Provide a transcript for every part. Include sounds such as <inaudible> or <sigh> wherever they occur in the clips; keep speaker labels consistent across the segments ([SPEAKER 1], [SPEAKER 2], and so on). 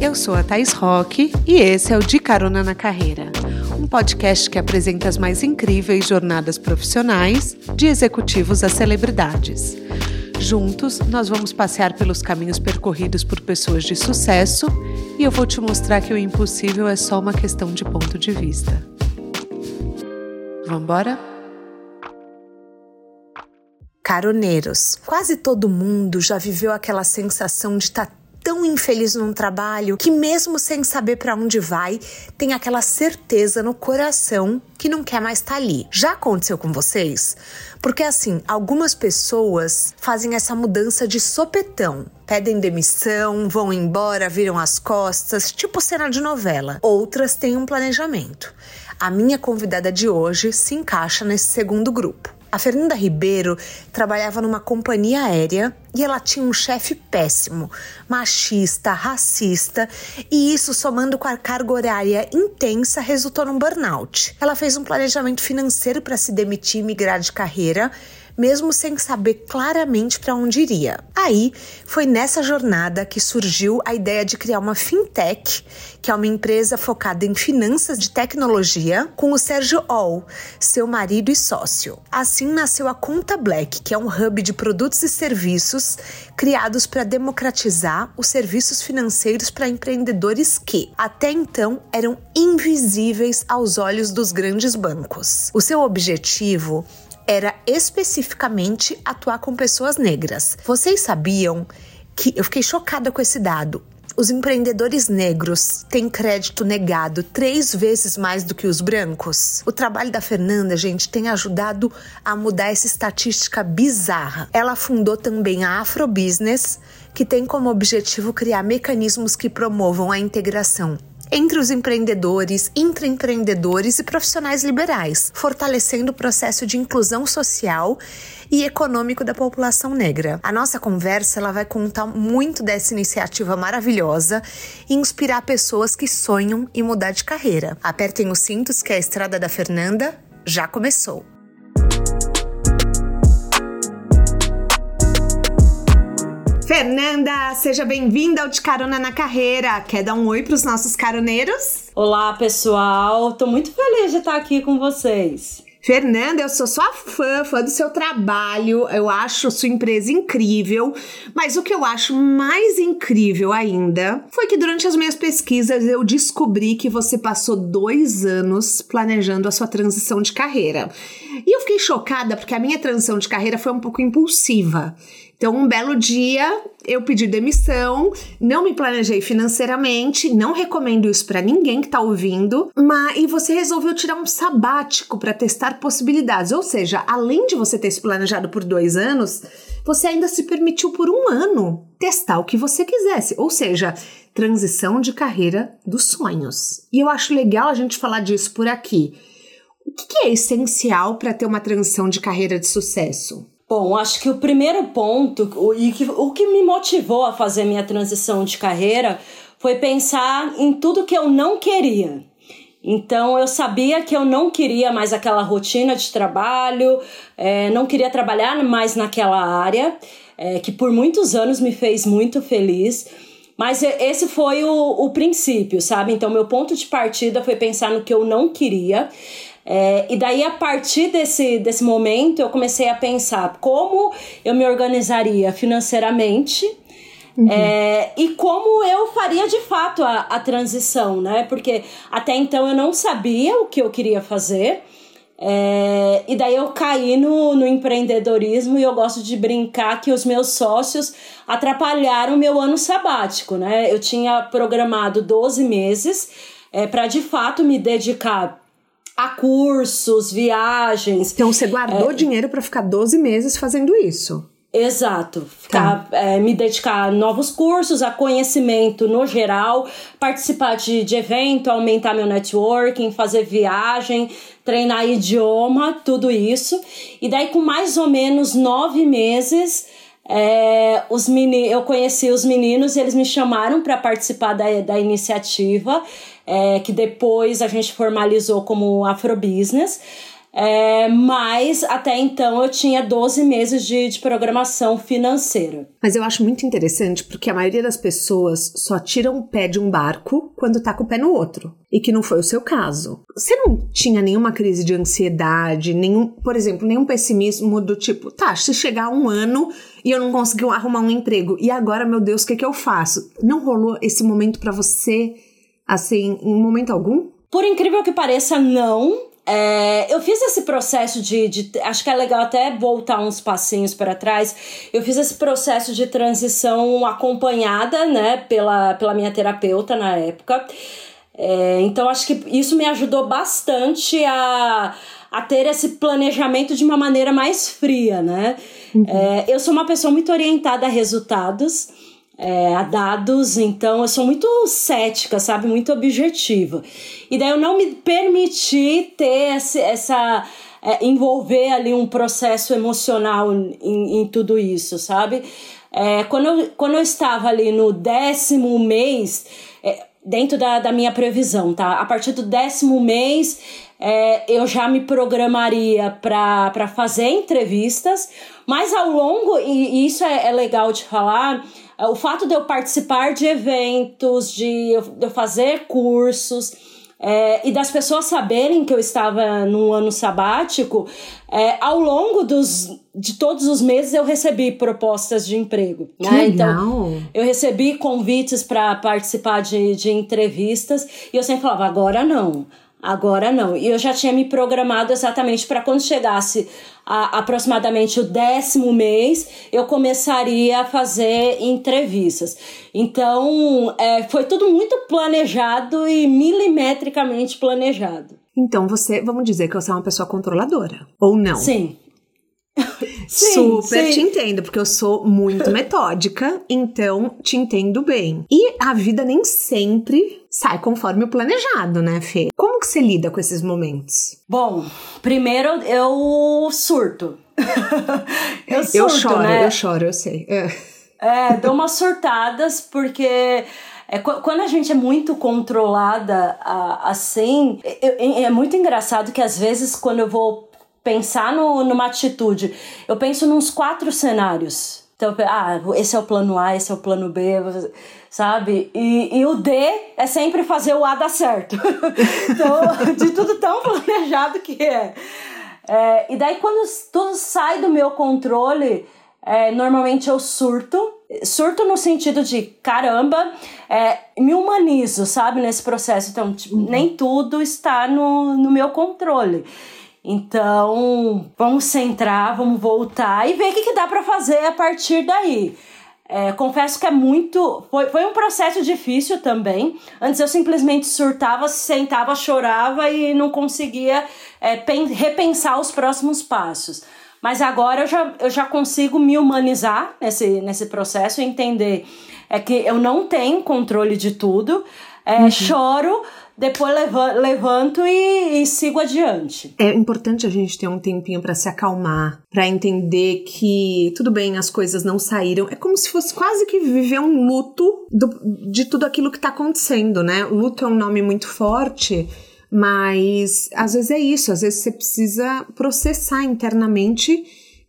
[SPEAKER 1] Eu sou a Thais Roque e esse é o De Carona na Carreira, um podcast que apresenta as mais incríveis jornadas profissionais de executivos a celebridades. Juntos, nós vamos passear pelos caminhos percorridos por pessoas de sucesso e eu vou te mostrar que o impossível é só uma questão de ponto de vista. Vamos embora? Caroneiros, quase todo mundo já viveu aquela sensação de estar tá tão infeliz num trabalho que, mesmo sem saber para onde vai, tem aquela certeza no coração que não quer mais estar tá ali. Já aconteceu com vocês? Porque assim, algumas pessoas fazem essa mudança de sopetão. Pedem demissão, vão embora, viram as costas, tipo cena de novela. Outras têm um planejamento. A minha convidada de hoje se encaixa nesse segundo grupo. A Fernanda Ribeiro trabalhava numa companhia aérea e ela tinha um chefe péssimo, machista, racista, e isso somando com a carga horária intensa resultou num burnout. Ela fez um planejamento financeiro para se demitir e migrar de carreira mesmo sem saber claramente para onde iria. Aí foi nessa jornada que surgiu a ideia de criar uma fintech, que é uma empresa focada em finanças de tecnologia, com o Sérgio All, seu marido e sócio. Assim nasceu a Conta Black, que é um hub de produtos e serviços criados para democratizar os serviços financeiros para empreendedores que, até então, eram invisíveis aos olhos dos grandes bancos. O seu objetivo era especificamente atuar com pessoas negras. Vocês sabiam que eu fiquei chocada com esse dado. Os empreendedores negros têm crédito negado três vezes mais do que os brancos. O trabalho da Fernanda, gente, tem ajudado a mudar essa estatística bizarra. Ela fundou também a Afrobusiness, que tem como objetivo criar mecanismos que promovam a integração entre os empreendedores, intraempreendedores e profissionais liberais, fortalecendo o processo de inclusão social e econômico da população negra. A nossa conversa ela vai contar muito dessa iniciativa maravilhosa e inspirar pessoas que sonham em mudar de carreira. Apertem os cintos que a estrada da Fernanda já começou. Fernanda, seja bem-vinda ao De Carona na Carreira. Quer dar um oi para os nossos caroneiros?
[SPEAKER 2] Olá, pessoal. Tô muito feliz de estar aqui com vocês.
[SPEAKER 1] Fernanda, eu sou sua fã, fã do seu trabalho, eu acho sua empresa incrível, mas o que eu acho mais incrível ainda foi que durante as minhas pesquisas eu descobri que você passou dois anos planejando a sua transição de carreira. E eu fiquei chocada porque a minha transição de carreira foi um pouco impulsiva. Então, um belo dia, eu pedi demissão, não me planejei financeiramente, não recomendo isso para ninguém que tá ouvindo, mas e você resolveu tirar um sabático para testar possibilidades. Ou seja, além de você ter se planejado por dois anos, você ainda se permitiu por um ano testar o que você quisesse. Ou seja, transição de carreira dos sonhos. E eu acho legal a gente falar disso por aqui. O que é essencial para ter uma transição de carreira de sucesso?
[SPEAKER 2] Bom, acho que o primeiro ponto o, e o que me motivou a fazer minha transição de carreira foi pensar em tudo que eu não queria. Então eu sabia que eu não queria mais aquela rotina de trabalho, é, não queria trabalhar mais naquela área, é, que por muitos anos me fez muito feliz. Mas esse foi o, o princípio, sabe? Então, meu ponto de partida foi pensar no que eu não queria. É, e daí, a partir desse, desse momento, eu comecei a pensar como eu me organizaria financeiramente. Uhum. É, e como eu faria de fato a, a transição, né? Porque até então eu não sabia o que eu queria fazer. É, e daí eu caí no, no empreendedorismo e eu gosto de brincar que os meus sócios atrapalharam meu ano sabático, né? Eu tinha programado 12 meses é, para de fato me dedicar a cursos, viagens.
[SPEAKER 1] Então você guardou é, dinheiro para ficar 12 meses fazendo isso?
[SPEAKER 2] Exato. Ficar, tá. é, me dedicar a novos cursos, a conhecimento no geral, participar de, de evento, aumentar meu networking, fazer viagem, treinar idioma, tudo isso. E daí, com mais ou menos nove meses, é, os meni eu conheci os meninos e eles me chamaram para participar da, da iniciativa é, que depois a gente formalizou como Afrobusiness. É, mas até então eu tinha 12 meses de, de programação financeira.
[SPEAKER 1] Mas eu acho muito interessante porque a maioria das pessoas só tiram o pé de um barco quando tá com o pé no outro. E que não foi o seu caso. Você não tinha nenhuma crise de ansiedade, nenhum, por exemplo, nenhum pessimismo do tipo, tá, se chegar um ano e eu não consegui arrumar um emprego, e agora, meu Deus, o que, que eu faço? Não rolou esse momento para você, assim, em momento algum?
[SPEAKER 2] Por incrível que pareça, não. É, eu fiz esse processo de, de, Acho que é legal até voltar uns passinhos para trás. Eu fiz esse processo de transição acompanhada, né, pela, pela minha terapeuta na época. É, então, acho que isso me ajudou bastante a, a ter esse planejamento de uma maneira mais fria, né? Uhum. É, eu sou uma pessoa muito orientada a resultados é, a dados, então eu sou muito cética, sabe? Muito objetiva. E daí eu não me permiti ter esse, essa. É, envolver ali um processo emocional em, em tudo isso, sabe? É, quando, eu, quando eu estava ali no décimo mês, é, dentro da, da minha previsão, tá? A partir do décimo mês, é, eu já me programaria para fazer entrevistas, mas ao longo, e, e isso é, é legal de falar, o fato de eu participar de eventos, de eu, fazer cursos, é, e das pessoas saberem que eu estava num ano sabático, é, ao longo dos, de todos os meses eu recebi propostas de emprego.
[SPEAKER 1] Né? Então,
[SPEAKER 2] eu recebi convites para participar de, de entrevistas e eu sempre falava: agora não. Agora não. E eu já tinha me programado exatamente para quando chegasse a, aproximadamente o décimo mês, eu começaria a fazer entrevistas. Então, é, foi tudo muito planejado e milimetricamente planejado.
[SPEAKER 1] Então, você, vamos dizer que você é uma pessoa controladora, ou não?
[SPEAKER 2] Sim.
[SPEAKER 1] Sim, Super sim. te entendo, porque eu sou muito <laughs> metódica, então te entendo bem. E a vida nem sempre sai conforme o planejado, né, Fê? Como que você lida com esses momentos?
[SPEAKER 2] Bom, primeiro eu surto. <laughs>
[SPEAKER 1] eu surto, eu choro, né? Eu choro, eu sei. É,
[SPEAKER 2] é dou umas surtadas porque é, quando a gente é muito controlada assim, é, é, muito engraçado que às vezes quando eu vou pensar no, numa atitude, eu penso nos quatro cenários. Então, ah, esse é o plano A, esse é o plano B, sabe? E, e o D é sempre fazer o A dar certo. <laughs> então, de tudo tão planejado que é. é. E daí, quando tudo sai do meu controle, é, normalmente eu surto. Surto no sentido de caramba, é, me humanizo, sabe, nesse processo. Então, tipo, nem tudo está no, no meu controle. Então, vamos centrar, vamos voltar e ver o que, que dá para fazer a partir daí. É, confesso que é muito. Foi, foi um processo difícil também. Antes eu simplesmente surtava, sentava, chorava e não conseguia é, repensar os próximos passos. Mas agora eu já, eu já consigo me humanizar nesse, nesse processo e entender é que eu não tenho controle de tudo. É, uhum. Choro, depois levanto e, e, sigo adiante.
[SPEAKER 1] É importante a gente ter um tempinho para se acalmar, para entender que tudo bem, as coisas não saíram. É como se fosse quase que viver um luto do, de tudo aquilo que tá acontecendo, né? Luto é um nome muito forte. Mas às vezes é isso, às vezes você precisa processar internamente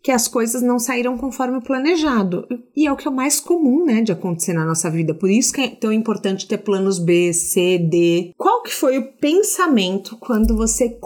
[SPEAKER 1] que as coisas não saíram conforme planejado. E é o que é o mais comum, né, de acontecer na nossa vida. Por isso que é tão importante ter planos B, C, D. Qual que foi o pensamento quando você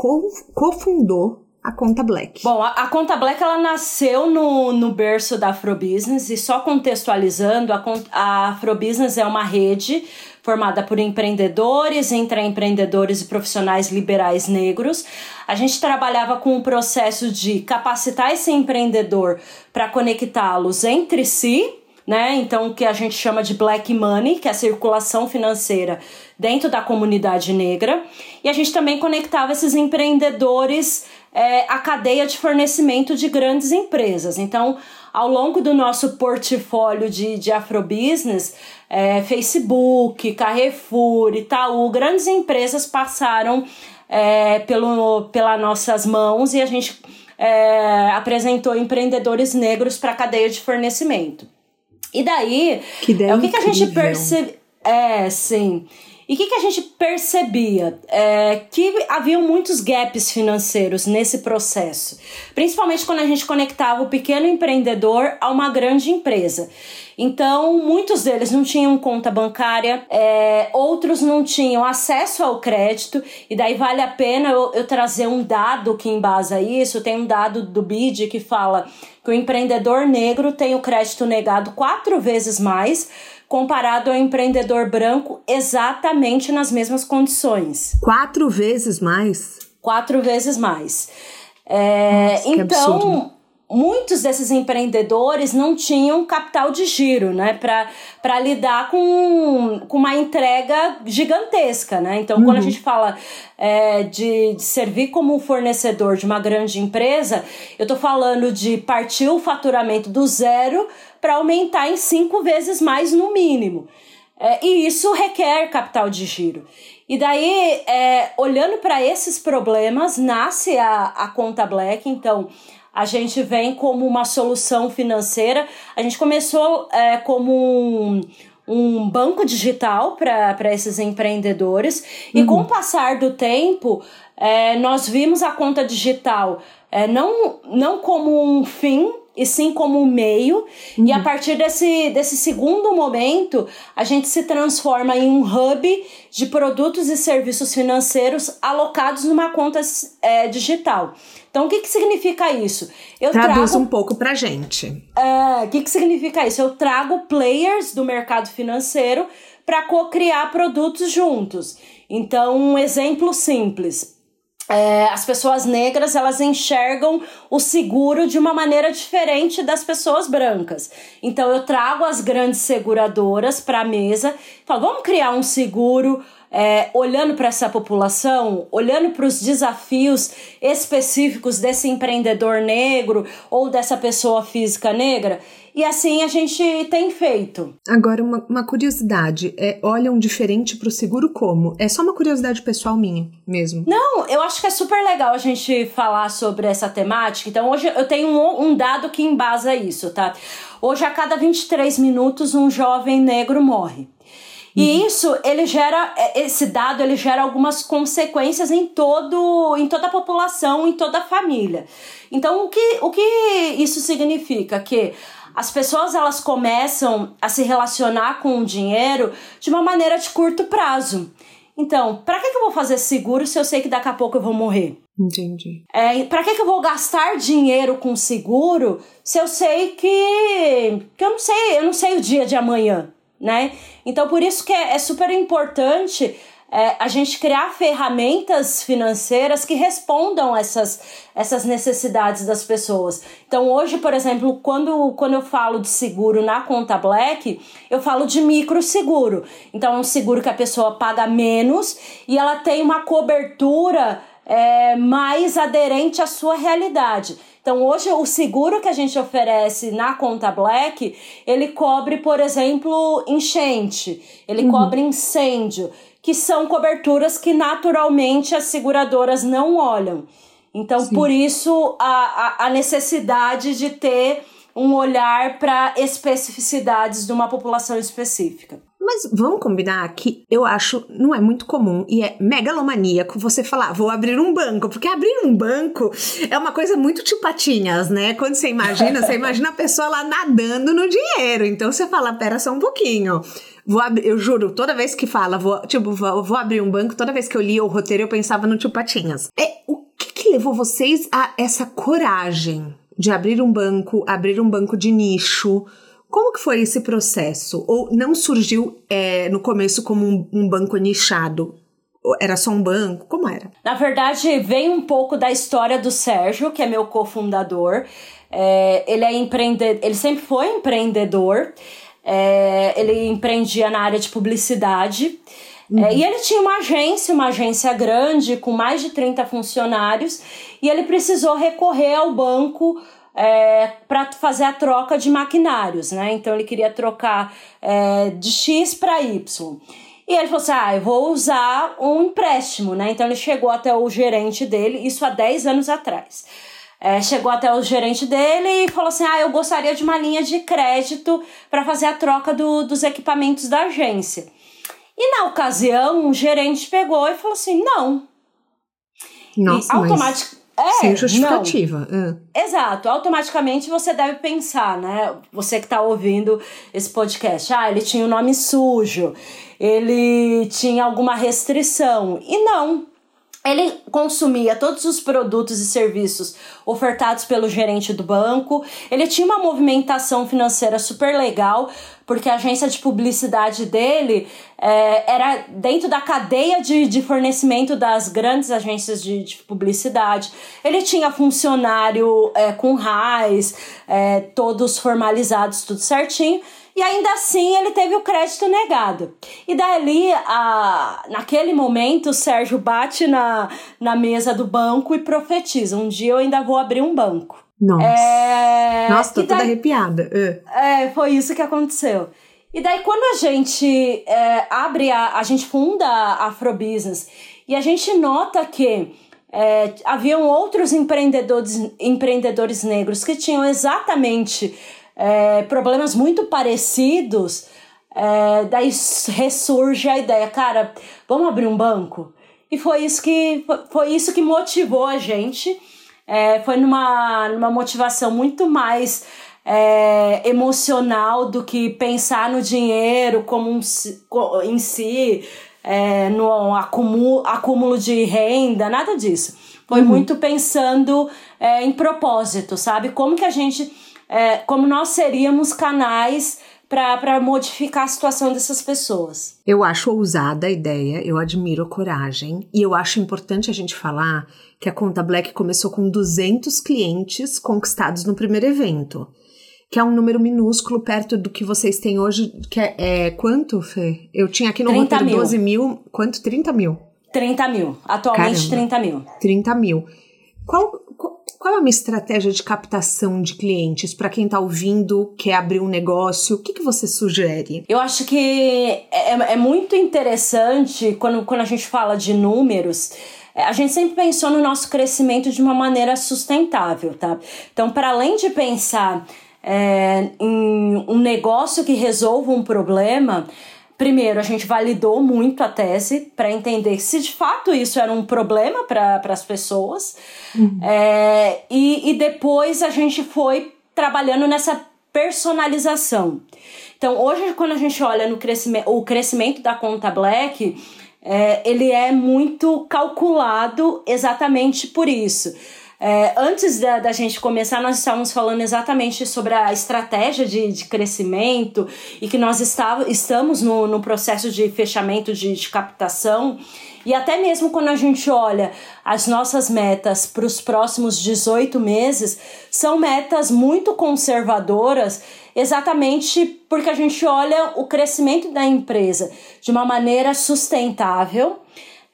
[SPEAKER 1] cofundou a Conta Black?
[SPEAKER 2] Bom, a, a, Conta Black ela nasceu no, no berço da Afrobusiness e só contextualizando, a, a Afrobusiness é uma rede formada por empreendedores, intraempreendedores e profissionais liberais negros. A gente trabalhava com o processo de capacitar esse empreendedor para conectá-los entre si, né? Então, o que a gente chama de black money, que é a circulação financeira dentro da comunidade negra. E a gente também conectava esses empreendedores é, à cadeia de fornecimento de grandes empresas. Então, ao longo do nosso portfólio de, de afrobusiness, é, Facebook, Carrefour, Itaú, grandes empresas passaram é, pelo, pelas nossas mãos e a gente é, apresentou empreendedores negros para a cadeia de fornecimento. E daí,
[SPEAKER 1] que
[SPEAKER 2] é o que, que a gente percebe. É, sim. E o que, que a gente percebia? É, que haviam muitos gaps financeiros nesse processo, principalmente quando a gente conectava o pequeno empreendedor a uma grande empresa. Então, muitos deles não tinham conta bancária, é, outros não tinham acesso ao crédito, e daí vale a pena eu, eu trazer um dado que embasa isso. Tem um dado do BID que fala que o empreendedor negro tem o crédito negado quatro vezes mais comparado ao empreendedor branco exatamente nas mesmas condições.
[SPEAKER 1] Quatro vezes mais?
[SPEAKER 2] Quatro vezes mais. É, Nossa, então, absurdo. muitos desses empreendedores não tinham capital de giro, né, para lidar com, com uma entrega gigantesca, né? Então, uhum. quando a uhum. gente fala é, de, de, servir como fornecedor de uma grande empresa, eu estou falando de partir o faturamento do zero para aumentar em cinco vezes mais no mínimo. É, e isso requer capital de giro. E daí, é, olhando para esses problemas, nasce a, a conta Black. Então, a gente vem como uma solução financeira. A gente começou é, como um, um banco digital para esses empreendedores. Uhum. E com o passar do tempo, é, nós vimos a conta digital é, não, não como um fim e sim como um meio. Uhum. E a partir desse, desse segundo momento, a gente se transforma em um hub de produtos e serviços financeiros alocados numa conta é, digital. Então, o que, que significa isso?
[SPEAKER 1] Eu Traduz trago, um pouco pra gente.
[SPEAKER 2] É, o que, que significa isso? Eu trago players do mercado financeiro para co-criar produtos juntos. Então, um exemplo simples é, as pessoas negras elas enxergam o seguro de uma maneira diferente das pessoas brancas. Então eu trago as grandes seguradoras para a mesa, falo, vamos criar um seguro é, olhando para essa população, olhando para os desafios específicos desse empreendedor negro ou dessa pessoa física negra. E assim a gente tem feito.
[SPEAKER 1] Agora, uma, uma curiosidade: é, olham diferente para o seguro como? É só uma curiosidade pessoal minha mesmo.
[SPEAKER 2] Não, eu acho que é super legal a gente falar sobre essa temática. Então, hoje eu tenho um, um dado que embasa isso, tá? Hoje, a cada 23 minutos, um jovem negro morre. E uhum. isso, ele gera, é, esse dado, ele gera algumas consequências em todo, em toda a população, em toda a família. Então, o que, o que isso significa? Que as pessoas elas começam a se relacionar com o dinheiro de uma maneira de curto prazo. Então, para que, que eu vou fazer seguro se eu sei que daqui a pouco eu vou morrer?
[SPEAKER 1] Entendi.
[SPEAKER 2] É, para que, que eu vou gastar dinheiro com seguro se eu sei que, que eu não sei, eu não sei o dia de amanhã, né? Então, por isso que é, é super importante é, a gente criar ferramentas financeiras que respondam essas, essas necessidades das pessoas. Então, hoje, por exemplo, quando, quando eu falo de seguro na conta Black, eu falo de micro seguro. Então, é um seguro que a pessoa paga menos e ela tem uma cobertura é, mais aderente à sua realidade. Então, hoje, o seguro que a gente oferece na conta Black, ele cobre, por exemplo, enchente, ele uhum. cobre incêndio que são coberturas que naturalmente as seguradoras não olham. Então, Sim. por isso, a, a, a necessidade de ter um olhar para especificidades de uma população específica.
[SPEAKER 1] Mas vamos combinar que eu acho não é muito comum e é megalomaníaco você falar, vou abrir um banco, porque abrir um banco é uma coisa muito tipo patinhas, né? Quando você imagina, você imagina a pessoa lá nadando no dinheiro. Então você fala, pera só um pouquinho. Vou abrir, eu juro, toda vez que fala, vou, tipo, vou, vou, abrir um banco, toda vez que eu lia o roteiro, eu pensava no tio Patinhas. É, o que, que levou vocês a essa coragem de abrir um banco, abrir um banco de nicho? Como que foi esse processo? Ou não surgiu é, no começo como um, um banco nichado? Era só um banco? Como era?
[SPEAKER 2] Na verdade, vem um pouco da história do Sérgio, que é meu cofundador. É, ele é empreendedor, ele sempre foi empreendedor. É, ele empreendia na área de publicidade. Uhum. É, e ele tinha uma agência, uma agência grande, com mais de 30 funcionários, e ele precisou recorrer ao banco é, para fazer a troca de maquinários, né? Então ele queria trocar é, de X para Y. E ele falou assim: ah, eu vou usar um empréstimo, né? Então ele chegou até o gerente dele, isso há 10 anos atrás é, chegou até o gerente dele e falou assim: Ah, eu gostaria de uma linha de crédito para fazer a troca do, dos equipamentos da agência. E na ocasião, um gerente pegou e falou assim: não.
[SPEAKER 1] Nossa,
[SPEAKER 2] e automatic...
[SPEAKER 1] É, Sem justificativa.
[SPEAKER 2] É. Exato. Automaticamente você deve pensar, né? Você que está ouvindo esse podcast. Ah, ele tinha o um nome sujo, ele tinha alguma restrição. E não. Ele consumia todos os produtos e serviços ofertados pelo gerente do banco. Ele tinha uma movimentação financeira super legal, porque a agência de publicidade dele é, era dentro da cadeia de, de fornecimento das grandes agências de, de publicidade. Ele tinha funcionário é, com RAIS, é, todos formalizados, tudo certinho. E ainda assim ele teve o crédito negado. E dali, a, naquele momento, o Sérgio bate na, na mesa do banco e profetiza: um dia eu ainda vou abrir um banco.
[SPEAKER 1] Nossa. É... Nossa, tô toda arrepiada.
[SPEAKER 2] Uh. É, foi isso que aconteceu. E daí, quando a gente é, abre, a, a gente funda a Afrobusiness e a gente nota que é, haviam outros empreendedores, empreendedores negros que tinham exatamente é, problemas muito parecidos, é, daí ressurge a ideia, cara, vamos abrir um banco? E foi isso que, foi isso que motivou a gente. É, foi numa, numa motivação muito mais é, emocional do que pensar no dinheiro como um, em si, é, no acúmulo, acúmulo de renda, nada disso. Foi uhum. muito pensando é, em propósito, sabe? Como que a gente é, como nós seríamos canais para modificar a situação dessas pessoas.
[SPEAKER 1] Eu acho ousada a ideia, eu admiro a coragem e eu acho importante a gente falar que a Conta Black começou com 200 clientes conquistados no primeiro evento, que é um número minúsculo perto do que vocês têm hoje, que é, é quanto, Fê? Eu tinha aqui no roteiro mil. 12 mil, quanto? 30 mil?
[SPEAKER 2] 30 mil, atualmente Caramba, 30 mil.
[SPEAKER 1] 30 mil. Qual, qual é uma estratégia de captação de clientes para quem está ouvindo, quer abrir um negócio? O que, que você sugere?
[SPEAKER 2] Eu acho que é, é muito interessante quando, quando a gente fala de números. É, a gente sempre pensou no nosso crescimento de uma maneira sustentável, tá? Então, para além de pensar é, em um negócio que resolva um problema, Primeiro, a gente validou muito a tese para entender se de fato isso era um problema para as pessoas. Uhum. É, e, e depois a gente foi trabalhando nessa personalização. Então, hoje, quando a gente olha no crescimento, o crescimento da conta Black, é, ele é muito calculado exatamente por isso. É, antes da, da gente começar, nós estávamos falando exatamente sobre a estratégia de, de crescimento e que nós está, estamos no, no processo de fechamento de, de captação. E até mesmo quando a gente olha as nossas metas para os próximos 18 meses, são metas muito conservadoras, exatamente porque a gente olha o crescimento da empresa de uma maneira sustentável,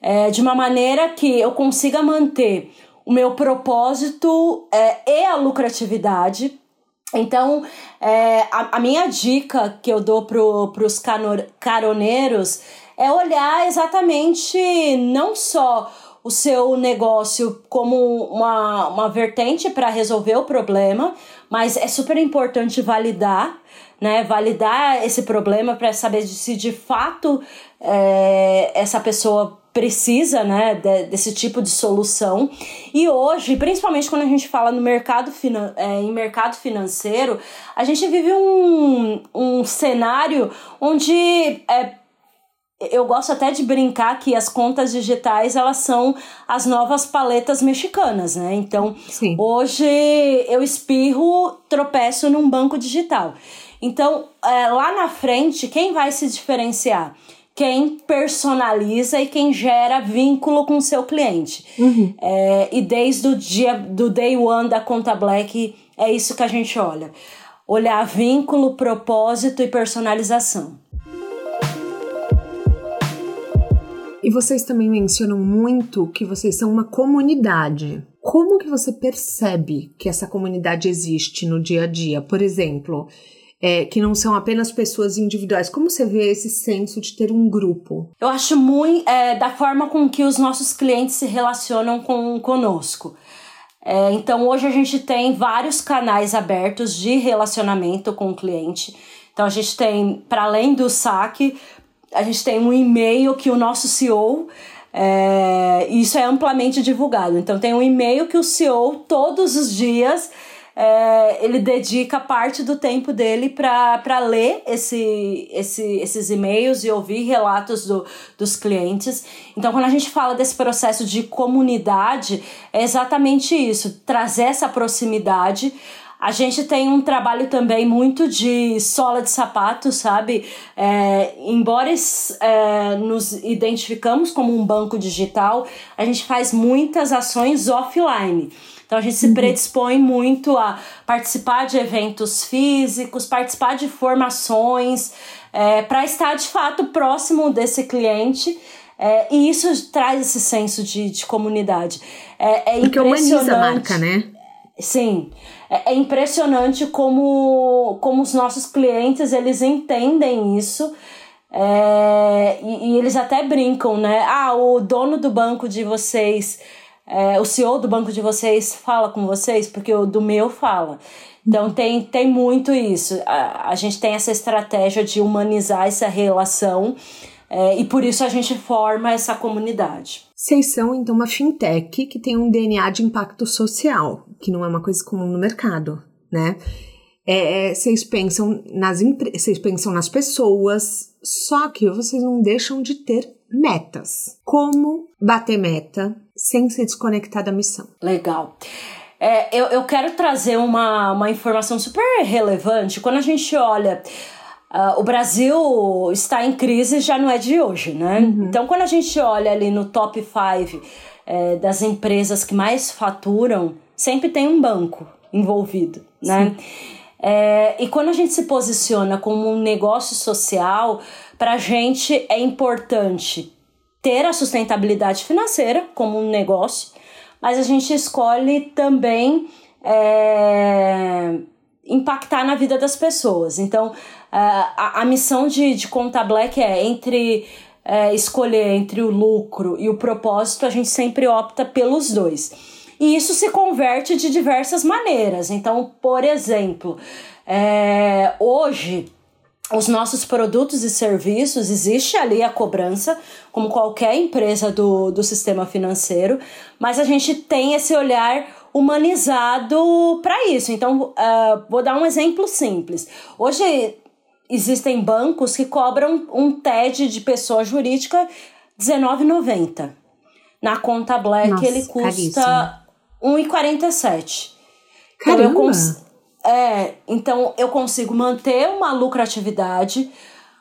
[SPEAKER 2] é, de uma maneira que eu consiga manter o meu propósito é, e a lucratividade. Então, é, a, a, minha dica que eu dou para os caroneiros é olhar exatamente não só o seu negócio como uma, uma vertente para resolver o problema, mas é super importante validar, né? Validar esse problema para saber se de fato é, essa pessoa precisa né, de, desse tipo de solução. E hoje, principalmente quando a gente fala no mercado é, em mercado financeiro, a gente vive um, um cenário onde é, eu gosto até de brincar que as contas digitais elas são as novas paletas mexicanas, né? Então, Sim. hoje eu espirro, tropeço num banco digital. Então, é, lá na frente, quem vai se diferenciar? Quem personaliza e quem gera vínculo com o seu cliente. Uhum. É, e desde o dia do day one da conta Black, é isso que a gente olha. Olhar vínculo, propósito e personalização.
[SPEAKER 1] E vocês também mencionam muito que vocês são uma comunidade. Como que você percebe que essa comunidade existe no dia a dia? Por exemplo, é, que não são apenas pessoas individuais. Como você vê esse senso de ter um grupo?
[SPEAKER 2] Eu acho muito é, da forma com que os nossos clientes se relacionam com conosco. É, então hoje a gente tem vários canais abertos de relacionamento com o cliente. Então a gente tem, para além do saque, a gente tem um e-mail que o nosso CEO é, isso é amplamente divulgado. Então tem um e-mail que o CEO todos os dias é, ele dedica parte do tempo dele para ler esse, esse, esses e-mails e ouvir relatos do, dos clientes. Então, quando a gente fala desse processo de comunidade, é exatamente isso: trazer essa proximidade. A gente tem um trabalho também muito de sola de sapato, sabe? É, embora é, nos identificamos como um banco digital, a gente faz muitas ações offline. Então a gente se uhum. predispõe muito a participar de eventos físicos, participar de formações, é, para estar de fato próximo desse cliente. É, e isso traz esse senso de, de comunidade. É, é
[SPEAKER 1] Porque humaniza a marca, né?
[SPEAKER 2] Sim. É, é, impressionante como, como os nossos clientes eles entendem isso. É, e, e, eles até brincam, né? Ah, o dono do banco de vocês é, o CEO do banco de vocês fala com vocês, porque o do meu fala. Então tem, tem muito isso. A, a gente tem essa estratégia de humanizar essa relação é, e por isso a gente forma essa comunidade.
[SPEAKER 1] Vocês são então uma fintech que tem um DNA de impacto social, que não é uma coisa comum no mercado, né? É, é vocês pensam nas vocês pensam nas pessoas, só que vocês não deixam de ter metas. Como bater meta sem se desconectar da missão?
[SPEAKER 2] Legal. É, eu, eu quero trazer uma, uma informação super relevante. Quando a gente olha. Uh, o Brasil está em crise já não é de hoje, né? Uhum. Então, quando a gente olha ali no top 5 é, das empresas que mais faturam, sempre tem um banco envolvido, né? É, e quando a gente se posiciona como um negócio social, para a gente é importante ter a sustentabilidade financeira como um negócio, mas a gente escolhe também é, impactar na vida das pessoas. Então, a, a missão de, de Conta Black é entre é, escolher entre o lucro e o propósito, a gente sempre opta pelos dois. E isso se converte de diversas maneiras. Então, por exemplo, é, hoje os nossos produtos e serviços, existe ali a cobrança, como qualquer empresa do, do sistema financeiro, mas a gente tem esse olhar humanizado para isso. Então, uh, vou dar um exemplo simples. Hoje existem bancos que cobram um TED de pessoa jurídica R$19,90. Na conta Black Nossa, ele custa R$1,47.
[SPEAKER 1] Caramba! Então, eu
[SPEAKER 2] é, então eu consigo manter uma lucratividade,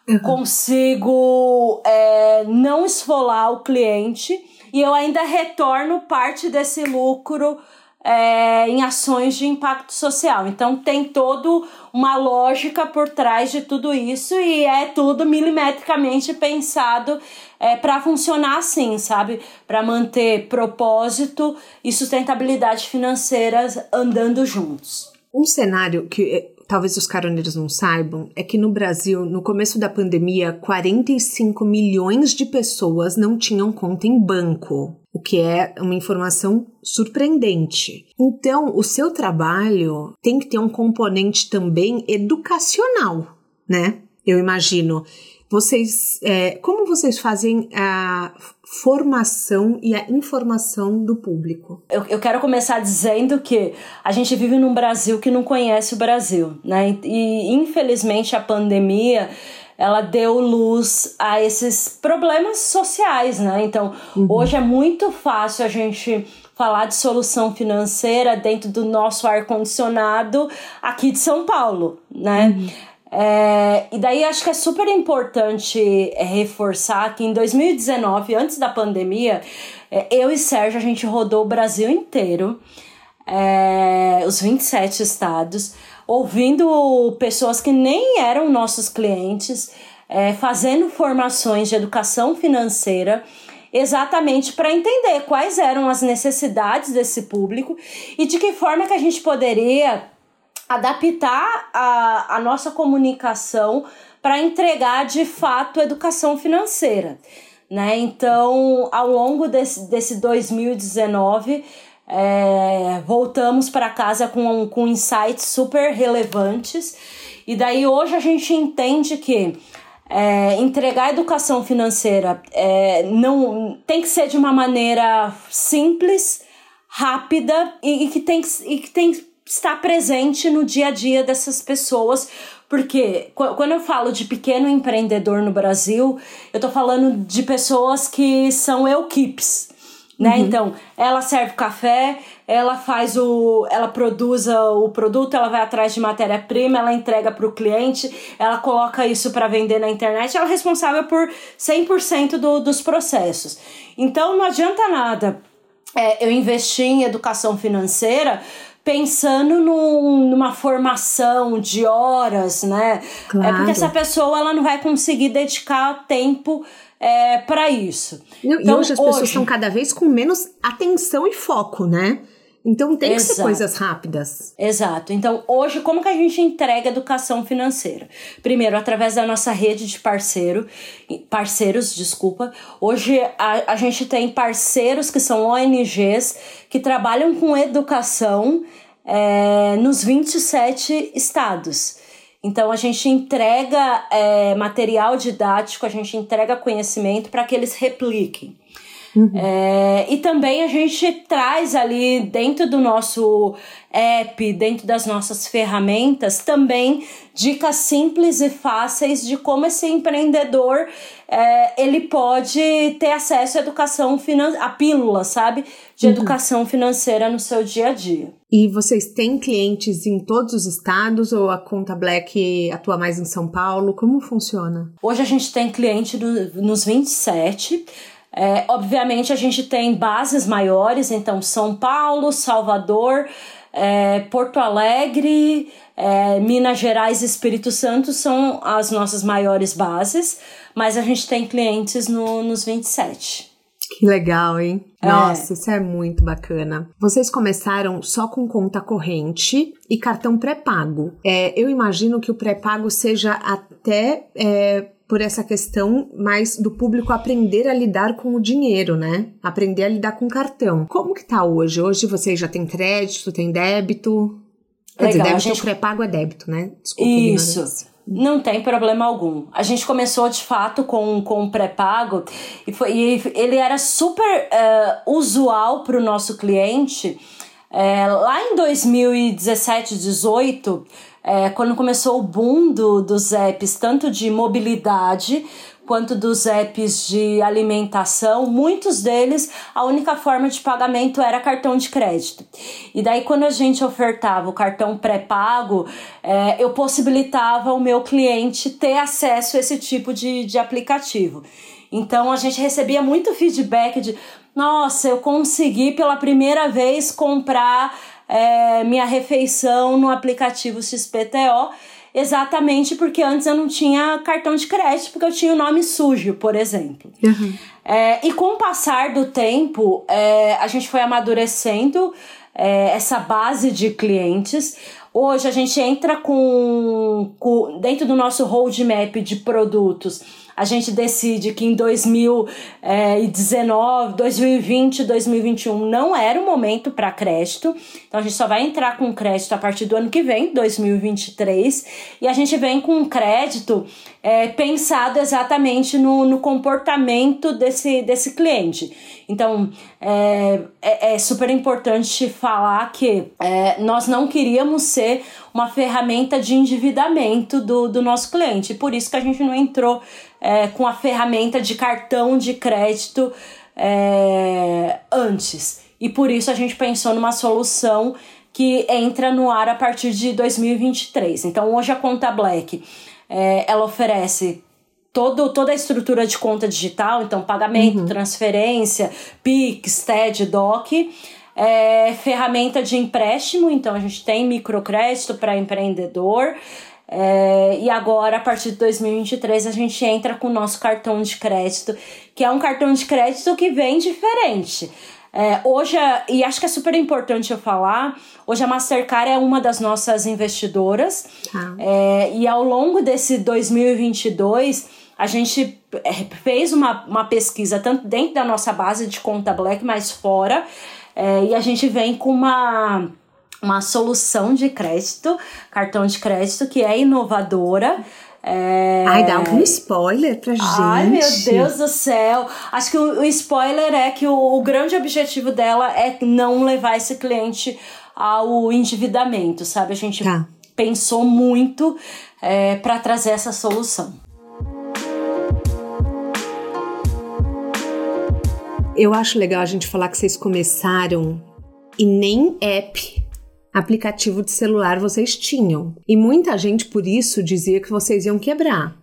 [SPEAKER 2] uhum. consigo é, não esfolar o cliente e eu ainda retorno parte desse lucro é, em ações de impacto social. Então tem toda uma lógica por trás de tudo isso e é tudo milimetricamente pensado é, para funcionar assim, sabe? Para manter propósito e sustentabilidade financeira andando juntos.
[SPEAKER 1] Um cenário que eh, talvez os caroneiros não saibam é que no Brasil, no começo da pandemia, 45 milhões de pessoas não tinham conta em banco, o que é uma informação surpreendente. Então, o seu trabalho tem que ter um componente também educacional, né? Eu imagino. Vocês, é, como vocês fazem a formação e a informação do público?
[SPEAKER 2] Eu, eu quero começar dizendo que a gente vive num Brasil que não conhece o Brasil, né? E infelizmente a pandemia ela deu luz a esses problemas sociais, né? Então, uhum. hoje é muito fácil a gente falar de solução financeira dentro do nosso ar-condicionado aqui de São Paulo, né? Uhum. É, e daí acho que é super importante é, reforçar que em 2019, antes da pandemia, é, eu e Sérgio a gente rodou o Brasil inteiro, é, os 27 estados, ouvindo pessoas que nem eram nossos clientes, é, fazendo formações de educação financeira exatamente para entender quais eram as necessidades desse público e de que forma que a gente poderia adaptar a, a nossa comunicação para entregar de fato educação financeira. Né? Então, ao longo desse, desse 2019, é, voltamos para casa com, com insights super relevantes. E daí hoje a gente entende que é, entregar educação financeira é, não tem que ser de uma maneira simples, rápida e, e que tem e que tem estar presente no dia a dia dessas pessoas. Porque quando eu falo de pequeno empreendedor no Brasil, eu tô falando de pessoas que são equipes né? Uhum. Então, ela serve café, ela faz o. ela produz o produto, ela vai atrás de matéria-prima, ela entrega para o cliente, ela coloca isso para vender na internet, ela é responsável por 100% do, dos processos. Então, não adianta nada é, eu investir em educação financeira pensando num, numa formação de horas, né? Claro. É porque essa pessoa ela não vai conseguir dedicar tempo é, para isso.
[SPEAKER 1] Não, então, e hoje as hoje... pessoas estão cada vez com menos atenção e foco, né? Então tem que Exato. ser coisas rápidas.
[SPEAKER 2] Exato. Então, hoje, como que a gente entrega educação financeira? Primeiro, através da nossa rede de parceiro, parceiros, desculpa. Hoje a, a gente tem parceiros que são ONGs que trabalham com educação é, nos 27 estados. Então a gente entrega é, material didático, a gente entrega conhecimento para que eles repliquem. Uhum. É, e também a gente traz ali dentro do nosso app, dentro das nossas ferramentas, também dicas simples e fáceis de como esse empreendedor é, ele pode ter acesso à educação financeira, a pílula, sabe? De uhum. educação financeira no seu dia a dia.
[SPEAKER 1] E vocês têm clientes em todos os estados ou a Conta Black atua mais em São Paulo? Como funciona?
[SPEAKER 2] Hoje a gente tem cliente nos 27 é, obviamente, a gente tem bases maiores, então São Paulo, Salvador, é, Porto Alegre, é, Minas Gerais e Espírito Santo são as nossas maiores bases, mas a gente tem clientes no, nos 27.
[SPEAKER 1] Que legal, hein? É. Nossa, isso é muito bacana. Vocês começaram só com conta corrente e cartão pré-pago. É, eu imagino que o pré-pago seja até é, por essa questão mais do público aprender a lidar com o dinheiro, né? Aprender a lidar com cartão. Como que tá hoje? Hoje vocês já tem crédito, tem débito? Quer Legal, dizer, débito gente... pré-pago é débito, né?
[SPEAKER 2] Desculpa, Isso. Não tem problema algum. A gente começou de fato com, com um pré-pago e, foi, e ele era super uh, usual para o nosso cliente. Uh, lá em 2017, 2018, é, quando começou o boom do, dos apps, tanto de mobilidade quanto dos apps de alimentação, muitos deles a única forma de pagamento era cartão de crédito. E daí, quando a gente ofertava o cartão pré-pago, é, eu possibilitava o meu cliente ter acesso a esse tipo de, de aplicativo. Então a gente recebia muito feedback de nossa, eu consegui pela primeira vez comprar é, minha refeição no aplicativo XPTO, exatamente porque antes eu não tinha cartão de crédito, porque eu tinha o nome sujo, por exemplo. Uhum. É, e com o passar do tempo, é, a gente foi amadurecendo é, essa base de clientes. Hoje a gente entra com, com dentro do nosso roadmap de produtos a gente decide que em 2019, 2020, 2021 não era o momento para crédito. Então a gente só vai entrar com crédito a partir do ano que vem, 2023, e a gente vem com um crédito é, pensado exatamente no, no comportamento desse, desse cliente. Então é, é, é super importante falar que é, nós não queríamos ser uma ferramenta de endividamento do, do nosso cliente. Por isso que a gente não entrou é, com a ferramenta de cartão de crédito é, antes. E por isso a gente pensou numa solução que entra no ar a partir de 2023. Então hoje a conta Black é, ela oferece todo, toda a estrutura de conta digital, então pagamento, uhum. transferência, Pix, TED, DOC. É, ferramenta de empréstimo, então a gente tem microcrédito para empreendedor, é, e agora, a partir de 2023, a gente entra com o nosso cartão de crédito, que é um cartão de crédito que vem diferente. É, hoje, e acho que é super importante eu falar, hoje a Mastercard é uma das nossas investidoras. Ah. É, e ao longo desse 2022, a gente é, fez uma, uma pesquisa tanto dentro da nossa base de conta Black, mas fora. É, e a gente vem com uma uma solução de crédito, cartão de crédito que é inovadora.
[SPEAKER 1] É... Ai, dá algum spoiler pra gente.
[SPEAKER 2] Ai, meu Deus do céu. Acho que o, o spoiler é que o, o, grande objetivo dela é não levar esse cliente ao endividamento, sabe? A gente tá. pensou muito é, para trazer essa solução.
[SPEAKER 1] Eu acho legal a gente falar que vocês começaram e nem app aplicativo de celular vocês tinham. E muita gente por isso dizia que vocês iam quebrar.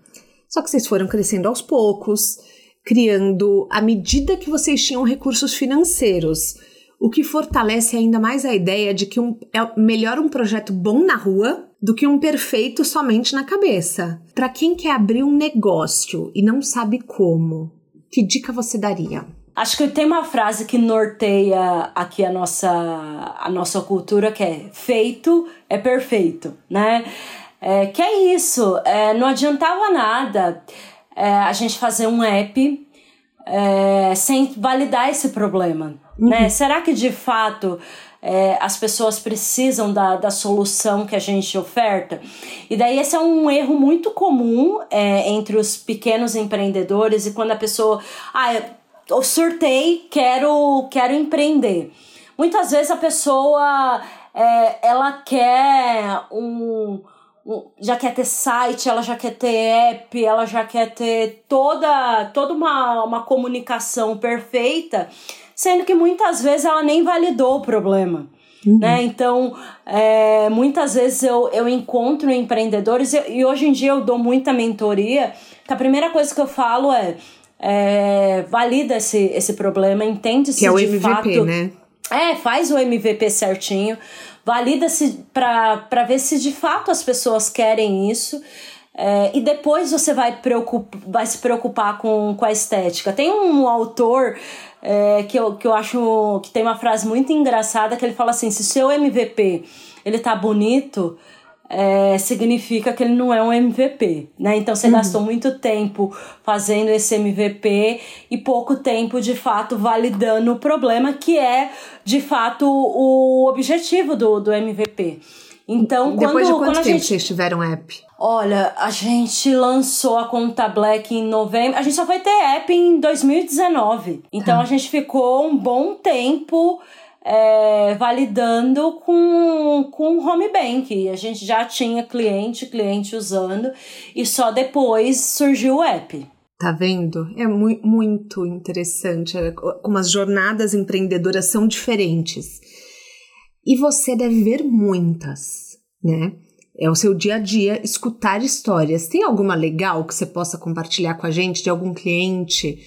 [SPEAKER 1] Só que vocês foram crescendo aos poucos, criando à medida que vocês tinham recursos financeiros. O que fortalece ainda mais a ideia de que um, é melhor um projeto bom na rua do que um perfeito somente na cabeça. Para quem quer abrir um negócio e não sabe como, que dica você daria?
[SPEAKER 2] Acho que tem uma frase que norteia aqui a nossa, a nossa cultura que é feito é perfeito, né? É, que é isso, é, não adiantava nada é, a gente fazer um app é, sem validar esse problema, uhum. né? Será que de fato é, as pessoas precisam da, da solução que a gente oferta. E daí esse é um erro muito comum é, entre os pequenos empreendedores e quando a pessoa. Ah, surtei, quero, quero empreender. Muitas vezes a pessoa é, ela quer um, um, já quer ter site, ela já quer ter app, ela já quer ter toda, toda uma, uma comunicação perfeita, sendo que muitas vezes ela nem validou o problema. Uhum. Né? Então, é, muitas vezes eu, eu encontro empreendedores e, e hoje em dia eu dou muita mentoria. Que a primeira coisa que eu falo é é, valida esse, esse problema, entende se
[SPEAKER 1] que é o
[SPEAKER 2] de
[SPEAKER 1] MVP,
[SPEAKER 2] fato.
[SPEAKER 1] Né?
[SPEAKER 2] É, faz o MVP certinho, valida-se para ver se de fato as pessoas querem isso. É, e depois você vai, preocup, vai se preocupar com, com a estética. Tem um autor é, que, eu, que eu acho que tem uma frase muito engraçada que ele fala assim: se seu MVP ele tá bonito, é, significa que ele não é um MVP, né? Então você uhum. gastou muito tempo fazendo esse MVP e pouco tempo de fato validando o problema que é de fato o objetivo do, do MVP. Então,
[SPEAKER 1] Depois
[SPEAKER 2] quando,
[SPEAKER 1] de quanto tempo
[SPEAKER 2] gente...
[SPEAKER 1] vocês tiveram app?
[SPEAKER 2] Olha, a gente lançou a conta Black em novembro. A gente só foi ter app em 2019. Então tá. a gente ficou um bom tempo é, validando com, com home bank. A gente já tinha cliente, cliente usando, e só depois surgiu o app.
[SPEAKER 1] Tá vendo? É mu muito interessante é, como as jornadas empreendedoras são diferentes. E você deve ver muitas, né? É o seu dia a dia escutar histórias. Tem alguma legal que você possa compartilhar com a gente de algum cliente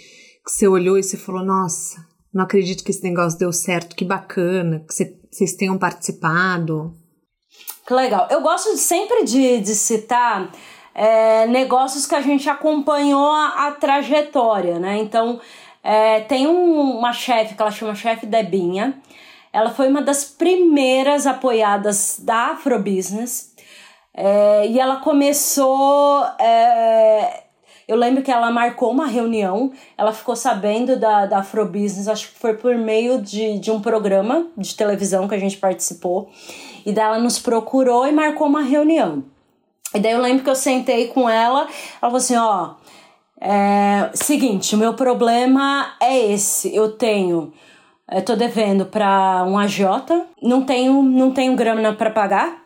[SPEAKER 1] que você olhou e você falou: "Nossa, não acredito que esse negócio deu certo, que bacana, que vocês tenham participado.
[SPEAKER 2] Que legal. Eu gosto sempre de, de citar é, negócios que a gente acompanhou a, a trajetória, né? Então, é, tem um, uma chefe que ela chama chefe Debinha. Ela foi uma das primeiras apoiadas da Afrobusiness. É, e ela começou é, eu lembro que ela marcou uma reunião, ela ficou sabendo da, da Afrobusiness, acho que foi por meio de, de um programa de televisão que a gente participou. E daí ela nos procurou e marcou uma reunião. E daí eu lembro que eu sentei com ela, ela falou assim: ó, é, seguinte, o meu problema é esse. Eu tenho. Eu tô devendo para um agiota, não tenho, não tenho grana para pagar.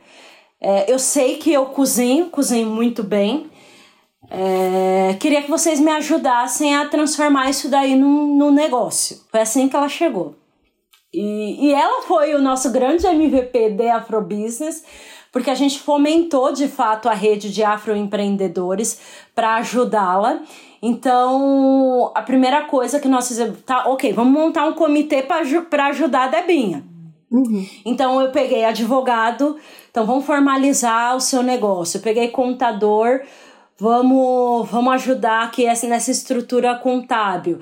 [SPEAKER 2] É, eu sei que eu cozinho, cozinho muito bem. É, queria que vocês me ajudassem a transformar isso daí num, num negócio. Foi assim que ela chegou. E, e ela foi o nosso grande MVP de Afrobusiness, porque a gente fomentou de fato a rede de afroempreendedores para ajudá-la. Então, a primeira coisa que nós fizemos, tá, ok, vamos montar um comitê para ajudar a Debinha. Uhum. Então, eu peguei advogado, então vamos formalizar o seu negócio. Eu peguei contador, vamos, vamos ajudar aqui nessa estrutura contábil.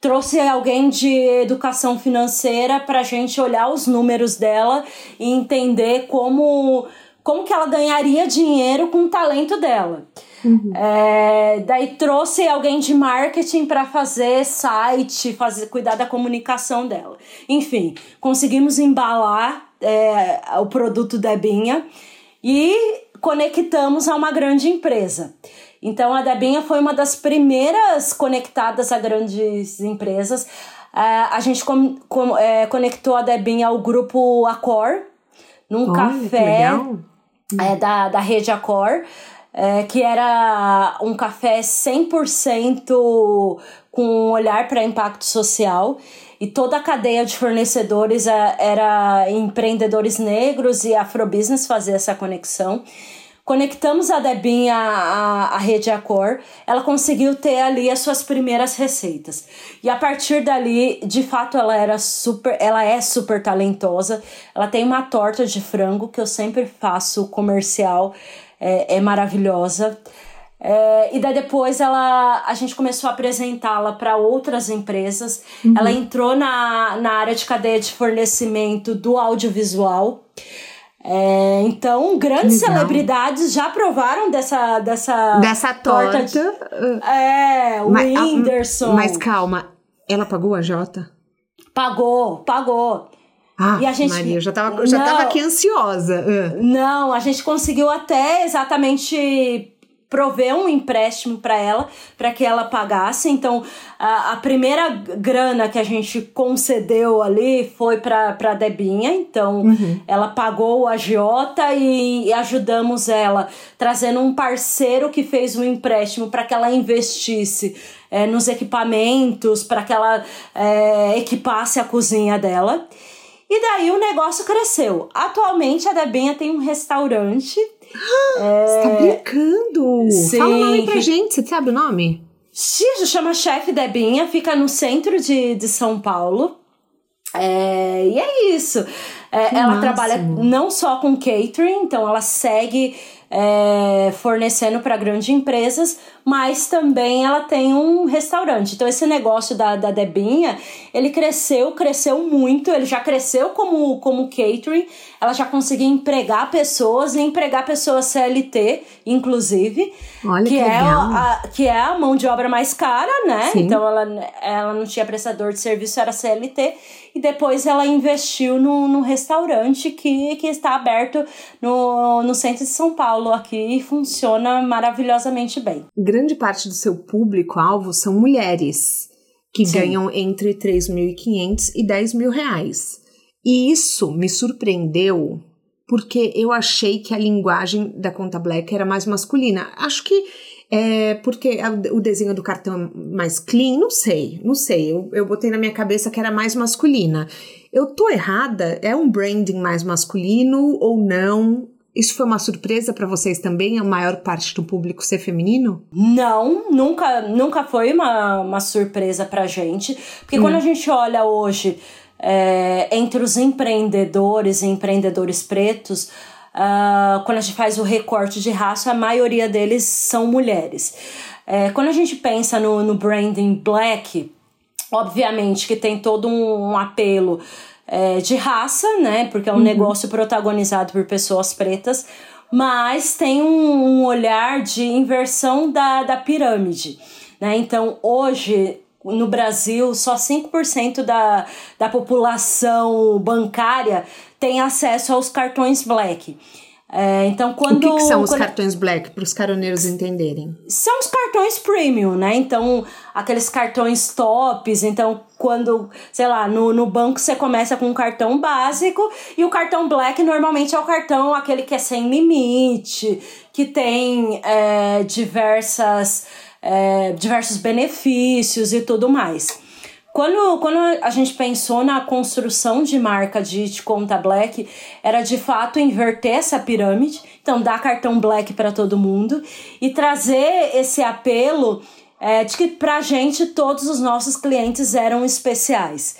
[SPEAKER 2] Trouxe alguém de educação financeira para a gente olhar os números dela e entender como, como que ela ganharia dinheiro com o talento dela. Uhum. É, daí trouxe alguém de marketing para fazer site, fazer, cuidar da comunicação dela. Enfim, conseguimos embalar é, o produto da Binha e conectamos a uma grande empresa. Então a Debinha foi uma das primeiras conectadas a grandes empresas. Uh, a gente com, com, é, conectou a Debinha ao grupo Accor, num Olha, café é, da, da rede Accor. É, que era um café 100% com um olhar para impacto social e toda a cadeia de fornecedores é, era empreendedores negros e afrobusiness fazer essa conexão. Conectamos a Debinha à, à rede Acor, ela conseguiu ter ali as suas primeiras receitas. E a partir dali, de fato, ela era super, ela é super talentosa. Ela tem uma torta de frango que eu sempre faço comercial, é, é maravilhosa. É, e daí depois ela, a gente começou a apresentá-la para outras empresas. Uhum. Ela entrou na, na área de cadeia de fornecimento do audiovisual. É, então, grandes celebridades já provaram dessa, dessa,
[SPEAKER 1] dessa torta. torta.
[SPEAKER 2] É, o mas, Whindersson.
[SPEAKER 1] Mas calma, ela pagou a Jota?
[SPEAKER 2] Pagou, pagou.
[SPEAKER 1] Ah, e a gente, Maria, eu já tava, já não, tava aqui ansiosa. Uh.
[SPEAKER 2] Não, a gente conseguiu até exatamente prover um empréstimo para ela, para que ela pagasse. Então, a, a, primeira grana que a gente concedeu ali foi para a Debinha. Então, uhum. ela pagou o agiota e, e, ajudamos ela, trazendo um parceiro que fez um empréstimo para que ela investisse é, nos equipamentos, para que ela é, equipasse a cozinha dela. E daí o negócio cresceu. Atualmente a Debinha tem um restaurante
[SPEAKER 1] é... Você tá brincando? Sim. Fala o nome pra gente, você sabe o nome?
[SPEAKER 2] Xixo chama Chefe Debinha, fica no centro de, de São Paulo. É, e é isso. É, ela máximo. trabalha não só com catering, então ela segue é, fornecendo para grandes empresas, mas também ela tem um restaurante. Então esse negócio da, da Debinha, ele cresceu, cresceu muito, ele já cresceu como, como catering, ela já conseguiu empregar pessoas e empregar pessoas CLT, inclusive,
[SPEAKER 1] Olha que,
[SPEAKER 2] que
[SPEAKER 1] é
[SPEAKER 2] a, que é a mão de obra mais cara, né? Sim. Então ela, ela não tinha prestador de serviço, era CLT e depois ela investiu no, no restaurante que, que está aberto no, no centro de São Paulo aqui e funciona maravilhosamente bem.
[SPEAKER 1] Grande parte do seu público-alvo são mulheres que Sim. ganham entre 3.500 e 10 mil reais. E isso me surpreendeu porque eu achei que a linguagem da conta Black era mais masculina. Acho que é porque o desenho do cartão é mais clean, não sei, não sei. Eu, eu botei na minha cabeça que era mais masculina. Eu tô errada? É um branding mais masculino ou não? Isso foi uma surpresa para vocês também, a maior parte do público ser feminino?
[SPEAKER 2] Não, nunca, nunca foi uma, uma surpresa pra gente. Porque hum. quando a gente olha hoje é, entre os empreendedores e empreendedores pretos, Uh, quando a gente faz o recorte de raça, a maioria deles são mulheres. É, quando a gente pensa no, no branding black, obviamente que tem todo um, um apelo é, de raça, né? Porque é um uhum. negócio protagonizado por pessoas pretas, mas tem um, um olhar de inversão da, da pirâmide. Né? Então, hoje, no Brasil, só 5% da, da população bancária tem acesso aos cartões black. É, então, quando.
[SPEAKER 1] O que, que são os cartões black, para os caroneiros entenderem?
[SPEAKER 2] São os cartões premium, né? Então, aqueles cartões tops. Então, quando, sei lá, no, no banco você começa com um cartão básico e o cartão black normalmente é o cartão aquele que é sem limite, que tem é, diversas, é, diversos benefícios e tudo mais. Quando, quando a gente pensou na construção de marca de, de conta black, era de fato inverter essa pirâmide, então dar cartão black para todo mundo e trazer esse apelo é, de que pra gente todos os nossos clientes eram especiais.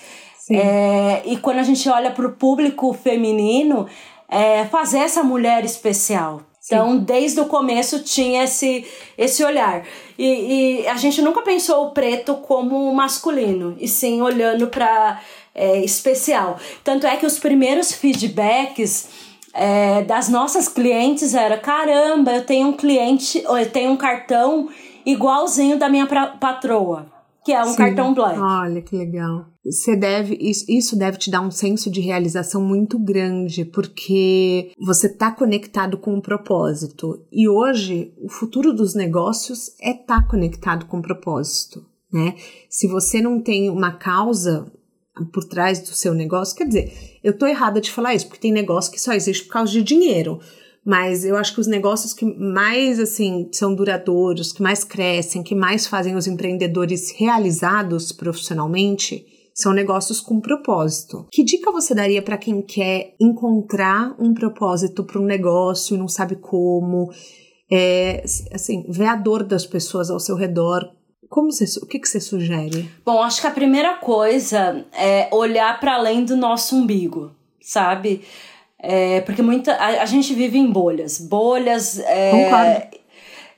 [SPEAKER 2] É, e quando a gente olha para o público feminino, é, fazer essa mulher especial. Então, desde o começo tinha esse, esse olhar. E, e, a gente nunca pensou o preto como masculino, e sim olhando para é, especial. Tanto é que os primeiros feedbacks é, das nossas clientes era: caramba, eu tenho um cliente, eu tenho um cartão igualzinho da minha patroa. que é um Sim. cartão black.
[SPEAKER 1] Olha que legal. Você deve isso deve te dar um senso de realização muito grande, porque você está conectado com um propósito. E hoje o futuro dos negócios é estar tá conectado com o propósito, né? Se você não tem uma causa por trás do seu negócio, quer dizer, eu tô errada de falar isso, porque tem negócio que só existe por causa de dinheiro. Mas eu acho que os negócios que mais assim são duradouros, que mais crescem, que mais fazem os empreendedores realizados profissionalmente, são negócios com propósito. Que dica você daria para quem quer encontrar um propósito para um negócio e não sabe como? É, assim, ver a dor das pessoas ao seu redor. Como você, o que, que você sugere?
[SPEAKER 2] Bom, acho que a primeira coisa é olhar para além do nosso umbigo, sabe? É, porque muita, a, a, gente vive em bolhas. Bolhas. É,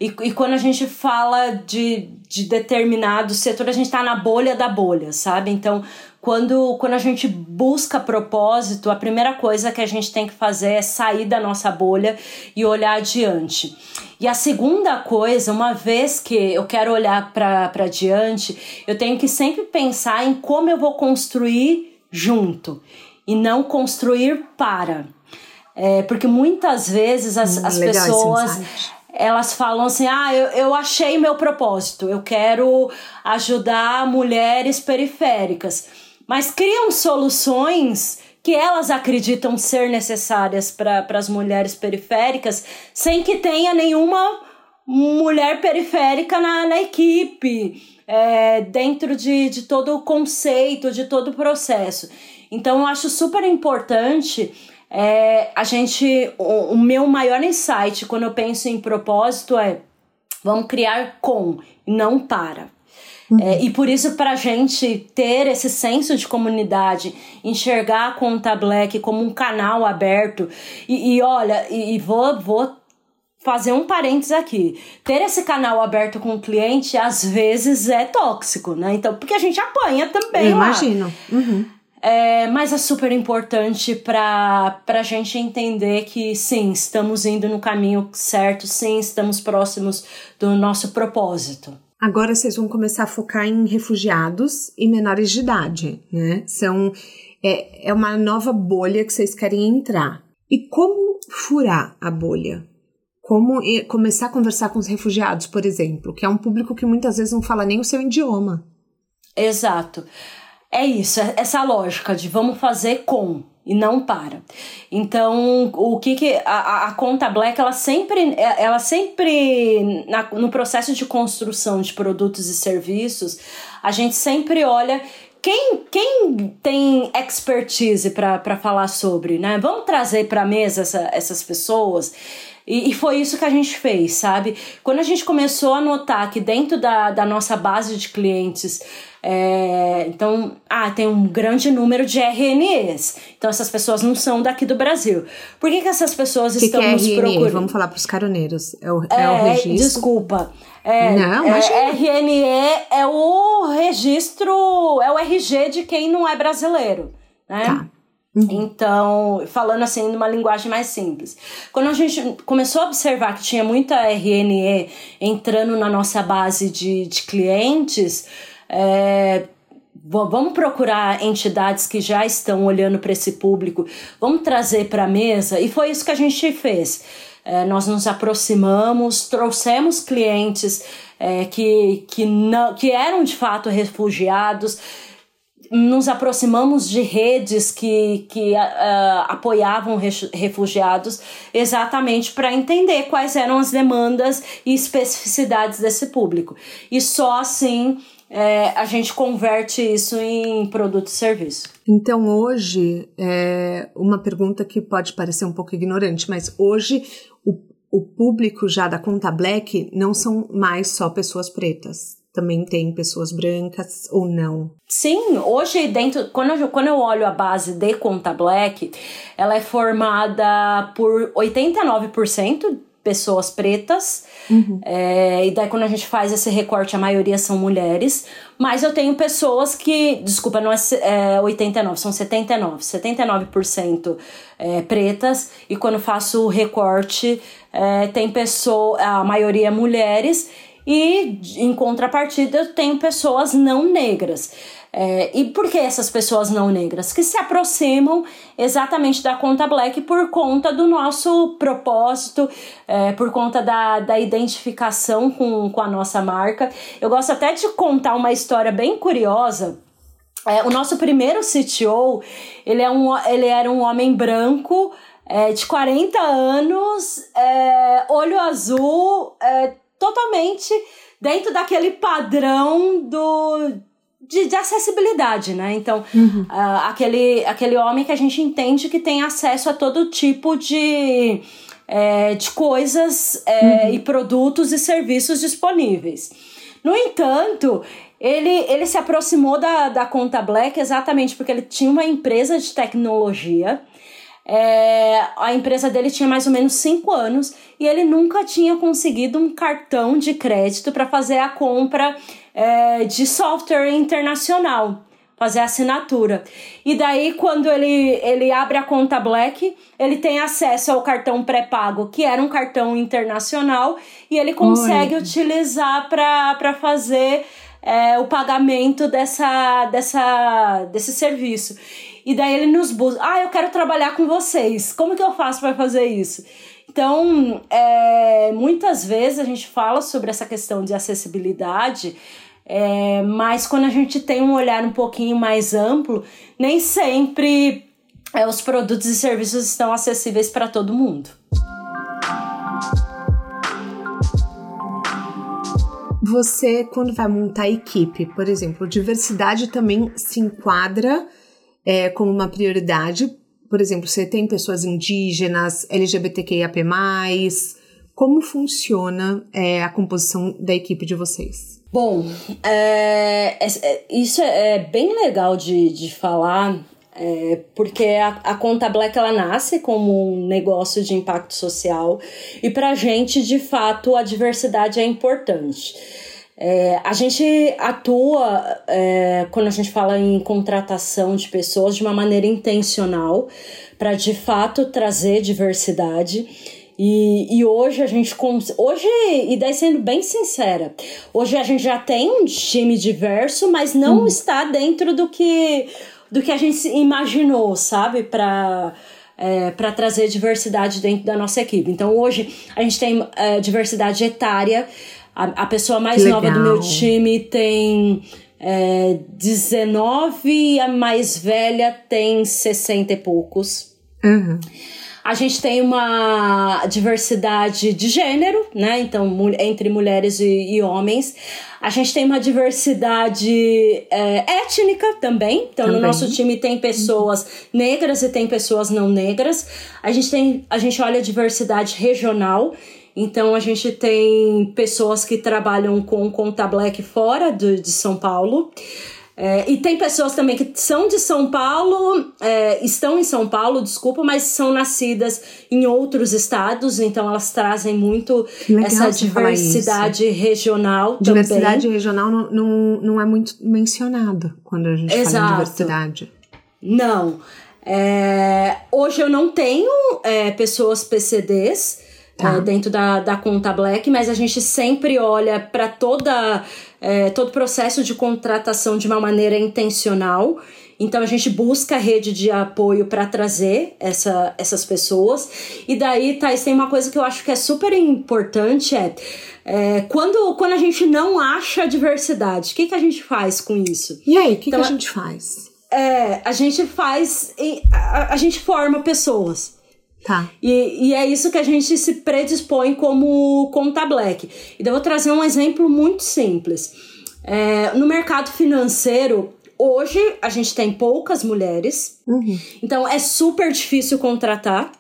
[SPEAKER 2] e, e quando a gente fala de, de determinado setor, a gente está na bolha da bolha, sabe? Então, quando, quando a gente busca propósito, a primeira coisa que a gente tem que fazer é sair da nossa bolha e olhar adiante. E a segunda coisa, uma vez que eu quero olhar para adiante, eu tenho que sempre pensar em como eu vou construir junto e não construir para. É, porque muitas vezes as, hum, as pessoas elas falam assim: ah, eu, eu achei meu propósito, eu quero ajudar mulheres periféricas. Mas criam soluções que elas acreditam ser necessárias para as mulheres periféricas, sem que tenha nenhuma mulher periférica na, na equipe, é, dentro de, de todo o conceito, de todo o processo. Então, eu acho super importante é, a gente. O, o meu maior insight quando eu penso em propósito é vamos criar com, não para. Uhum. É, e por isso, para a gente ter esse senso de comunidade, enxergar a Conta Black como um canal aberto, e, e olha, e, e, vou, vou fazer um parênteses aqui. Ter esse canal aberto com o cliente, às vezes, é tóxico, né? Então, porque a gente apanha também. Eu
[SPEAKER 1] lá. imagino. Uhum.
[SPEAKER 2] É, mas é super importante para a gente entender que sim, estamos indo no caminho certo, sim, estamos próximos do nosso propósito.
[SPEAKER 1] Agora vocês vão começar a focar em refugiados e menores de idade, né? São, é, é uma nova bolha que vocês querem entrar. E como furar a bolha? Como começar a conversar com os refugiados, por exemplo, que é um público que muitas vezes não fala nem o seu idioma.
[SPEAKER 2] Exato. É isso, é essa lógica de vamos fazer com e não para. Então, o que que a, a conta Black ela sempre ela sempre na, no processo de construção de produtos e serviços, a gente sempre olha quem, quem tem expertise para falar sobre, né? Vamos trazer para a mesa essa, essas pessoas. E, e, foi isso que a gente fez, sabe? Quando a gente começou a notar que dentro da, da nossa base de clientes é, então, ah, tem um grande número de RNEs. Então, essas pessoas não são daqui do Brasil. Por que, que essas pessoas
[SPEAKER 1] que
[SPEAKER 2] estão
[SPEAKER 1] que é
[SPEAKER 2] nos
[SPEAKER 1] RNE?
[SPEAKER 2] procurando?
[SPEAKER 1] Vamos falar para os caroneiros. É o, é, é o registro.
[SPEAKER 2] Desculpa. É, não, é, RNE é o registro, é o RG de quem não é brasileiro, né? Tá. Uhum. Então, falando assim numa linguagem mais simples. Quando a gente começou a observar que tinha muita RNE entrando na nossa base de, de clientes, é, vamos procurar entidades que já estão olhando para esse público, vamos trazer para a mesa, e foi isso que a gente fez. É, nós nos aproximamos, trouxemos clientes é, que, que, não, que eram de fato refugiados, nos aproximamos de redes que, que uh, apoiavam refugiados exatamente para entender quais eram as demandas e especificidades desse público. E só assim é, a gente converte isso em produto e serviço.
[SPEAKER 1] Então, hoje, é uma pergunta que pode parecer um pouco ignorante, mas hoje o, o público já da conta Black não são mais só pessoas pretas. Também tem pessoas brancas ou não?
[SPEAKER 2] Sim, hoje dentro, quando eu, quando eu olho a base de conta Black, ela é formada por 89% pessoas pretas. Uhum. É, e daí, quando a gente faz esse recorte, a maioria são mulheres. Mas eu tenho pessoas que, desculpa, não é, é 89, são 79. 79% é, pretas. E quando faço o recorte, é, tem pessoa, a maioria mulheres. E em contrapartida eu tenho pessoas não negras. É, e por que essas pessoas não negras? Que se aproximam exatamente da conta black por conta do nosso propósito, é, por conta da, da identificação com, com a nossa marca. Eu gosto até de contar uma história bem curiosa. É, o nosso primeiro CTO, ele, é um, ele era um homem branco, é, de 40 anos, é, olho azul, é, totalmente dentro daquele padrão do de, de acessibilidade, né? Então, uhum. uh, aquele, aquele homem que a gente entende que tem acesso a todo tipo de, é, de coisas é, uhum. e produtos e serviços disponíveis. No entanto, ele, ele se aproximou da, da conta Black exatamente porque ele tinha uma empresa de tecnologia. É, a empresa dele tinha mais ou menos cinco anos e ele nunca tinha conseguido um cartão de crédito para fazer a compra é, de software internacional, fazer assinatura. E daí, quando ele, ele abre a conta Black, ele tem acesso ao cartão pré-pago, que era um cartão internacional, e ele consegue Oi. utilizar para fazer é, o pagamento dessa, dessa, desse serviço. E daí ele nos busca, ah, eu quero trabalhar com vocês, como que eu faço para fazer isso? Então, é, muitas vezes a gente fala sobre essa questão de acessibilidade, é, mas quando a gente tem um olhar um pouquinho mais amplo, nem sempre é, os produtos e serviços estão acessíveis para todo mundo.
[SPEAKER 1] Você, quando vai montar equipe, por exemplo, diversidade também se enquadra é, como uma prioridade. Por exemplo, você tem pessoas indígenas, LGBTQIAP+, como funciona é, a composição da equipe de vocês?
[SPEAKER 2] Bom, é, é, é, isso é bem legal de, de falar, é, porque a, a conta Black ela nasce como um negócio de impacto social e para a gente, de fato, a diversidade é importante. É, a gente atua, é, quando a gente fala em contratação de pessoas, de uma maneira intencional, para de fato trazer diversidade. E, e hoje a gente. Hoje, e daí sendo bem sincera, hoje a gente já tem um time diverso, mas não uhum. está dentro do que, do que a gente imaginou, sabe? Para. É, para trazer diversidade dentro da nossa equipe. Então hoje a gente tem é, diversidade etária. A, a pessoa mais nova do meu time tem é, 19 e a mais velha tem 60 e poucos. Uhum. A gente tem uma diversidade de gênero, né? Então, entre mulheres e, e homens. A gente tem uma diversidade é, étnica também. Então, também. no nosso time tem pessoas negras e tem pessoas não negras. A gente tem, a gente olha a diversidade regional. Então a gente tem pessoas que trabalham com conta black fora do, de São Paulo. É, e tem pessoas também que são de São Paulo, é, estão em São Paulo, desculpa, mas são nascidas em outros estados, então elas trazem muito essa diversidade regional
[SPEAKER 1] diversidade também. regional não, não, não é muito mencionada quando a gente Exato. fala em diversidade.
[SPEAKER 2] Não. É, hoje eu não tenho é, pessoas PCDs, Tá. É, dentro da, da conta Black, mas a gente sempre olha para toda é, todo o processo de contratação de uma maneira intencional. Então a gente busca a rede de apoio para trazer essa, essas pessoas. E daí, Thais, tem uma coisa que eu acho que é super importante: é, é quando, quando a gente não acha diversidade, o que, que a gente faz com isso?
[SPEAKER 1] E aí, o que, então, que a gente faz?
[SPEAKER 2] É, a gente faz. A, a gente forma pessoas.
[SPEAKER 1] Tá.
[SPEAKER 2] E, e é isso que a gente se predispõe como conta black. Então, eu vou trazer um exemplo muito simples. É, no mercado financeiro, hoje a gente tem poucas mulheres, uhum. então é super difícil contratar.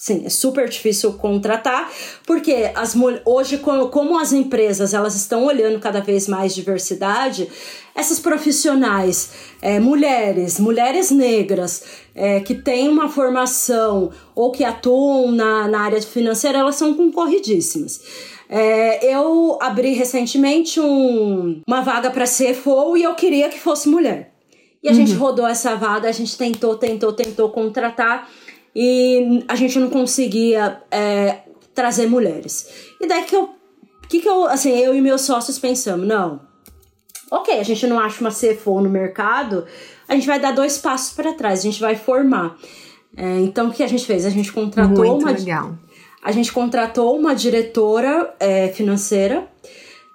[SPEAKER 2] Sim, é super difícil contratar, porque as, hoje, como as empresas elas estão olhando cada vez mais diversidade, essas profissionais, é, mulheres, mulheres negras, é, que têm uma formação ou que atuam na, na área financeira, elas são concorridíssimas. É, eu abri recentemente um, uma vaga para CFO e eu queria que fosse mulher. E a uhum. gente rodou essa vaga, a gente tentou, tentou, tentou contratar e a gente não conseguia é, trazer mulheres. E daí que eu que, que eu, assim, eu e meus sócios pensamos? Não. Ok, a gente não acha uma CFO no mercado, a gente vai dar dois passos para trás, a gente vai formar. É, então, o que a gente fez? A gente contratou
[SPEAKER 1] Muito
[SPEAKER 2] uma.
[SPEAKER 1] legal.
[SPEAKER 2] A gente contratou uma diretora é, financeira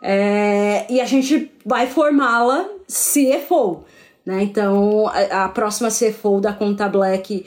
[SPEAKER 2] é, e a gente vai formá-la CFO. Né? Então, a, a, próxima CFO da Conta Black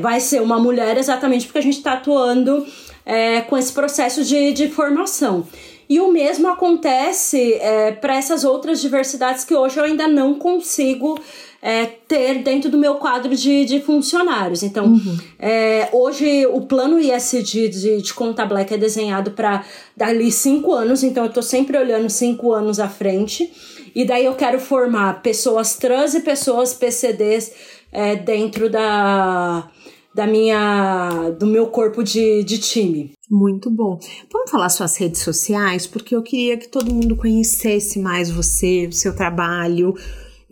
[SPEAKER 2] vai ser uma mulher exatamente porque a gente está atuando é, com esse processo de, de formação. E o mesmo acontece é, para essas outras diversidades que hoje eu ainda não consigo é, ter dentro do meu quadro de, de funcionários. Então, uhum. é, hoje o plano ISD de, de Conta Black é desenhado para dali cinco anos, então eu estou sempre olhando cinco anos à frente. E daí eu quero formar pessoas trans e pessoas PCDs é, dentro da, da minha do meu corpo de, de time.
[SPEAKER 1] Muito bom. Vamos falar suas redes sociais, porque eu queria que todo mundo conhecesse mais você, o seu trabalho.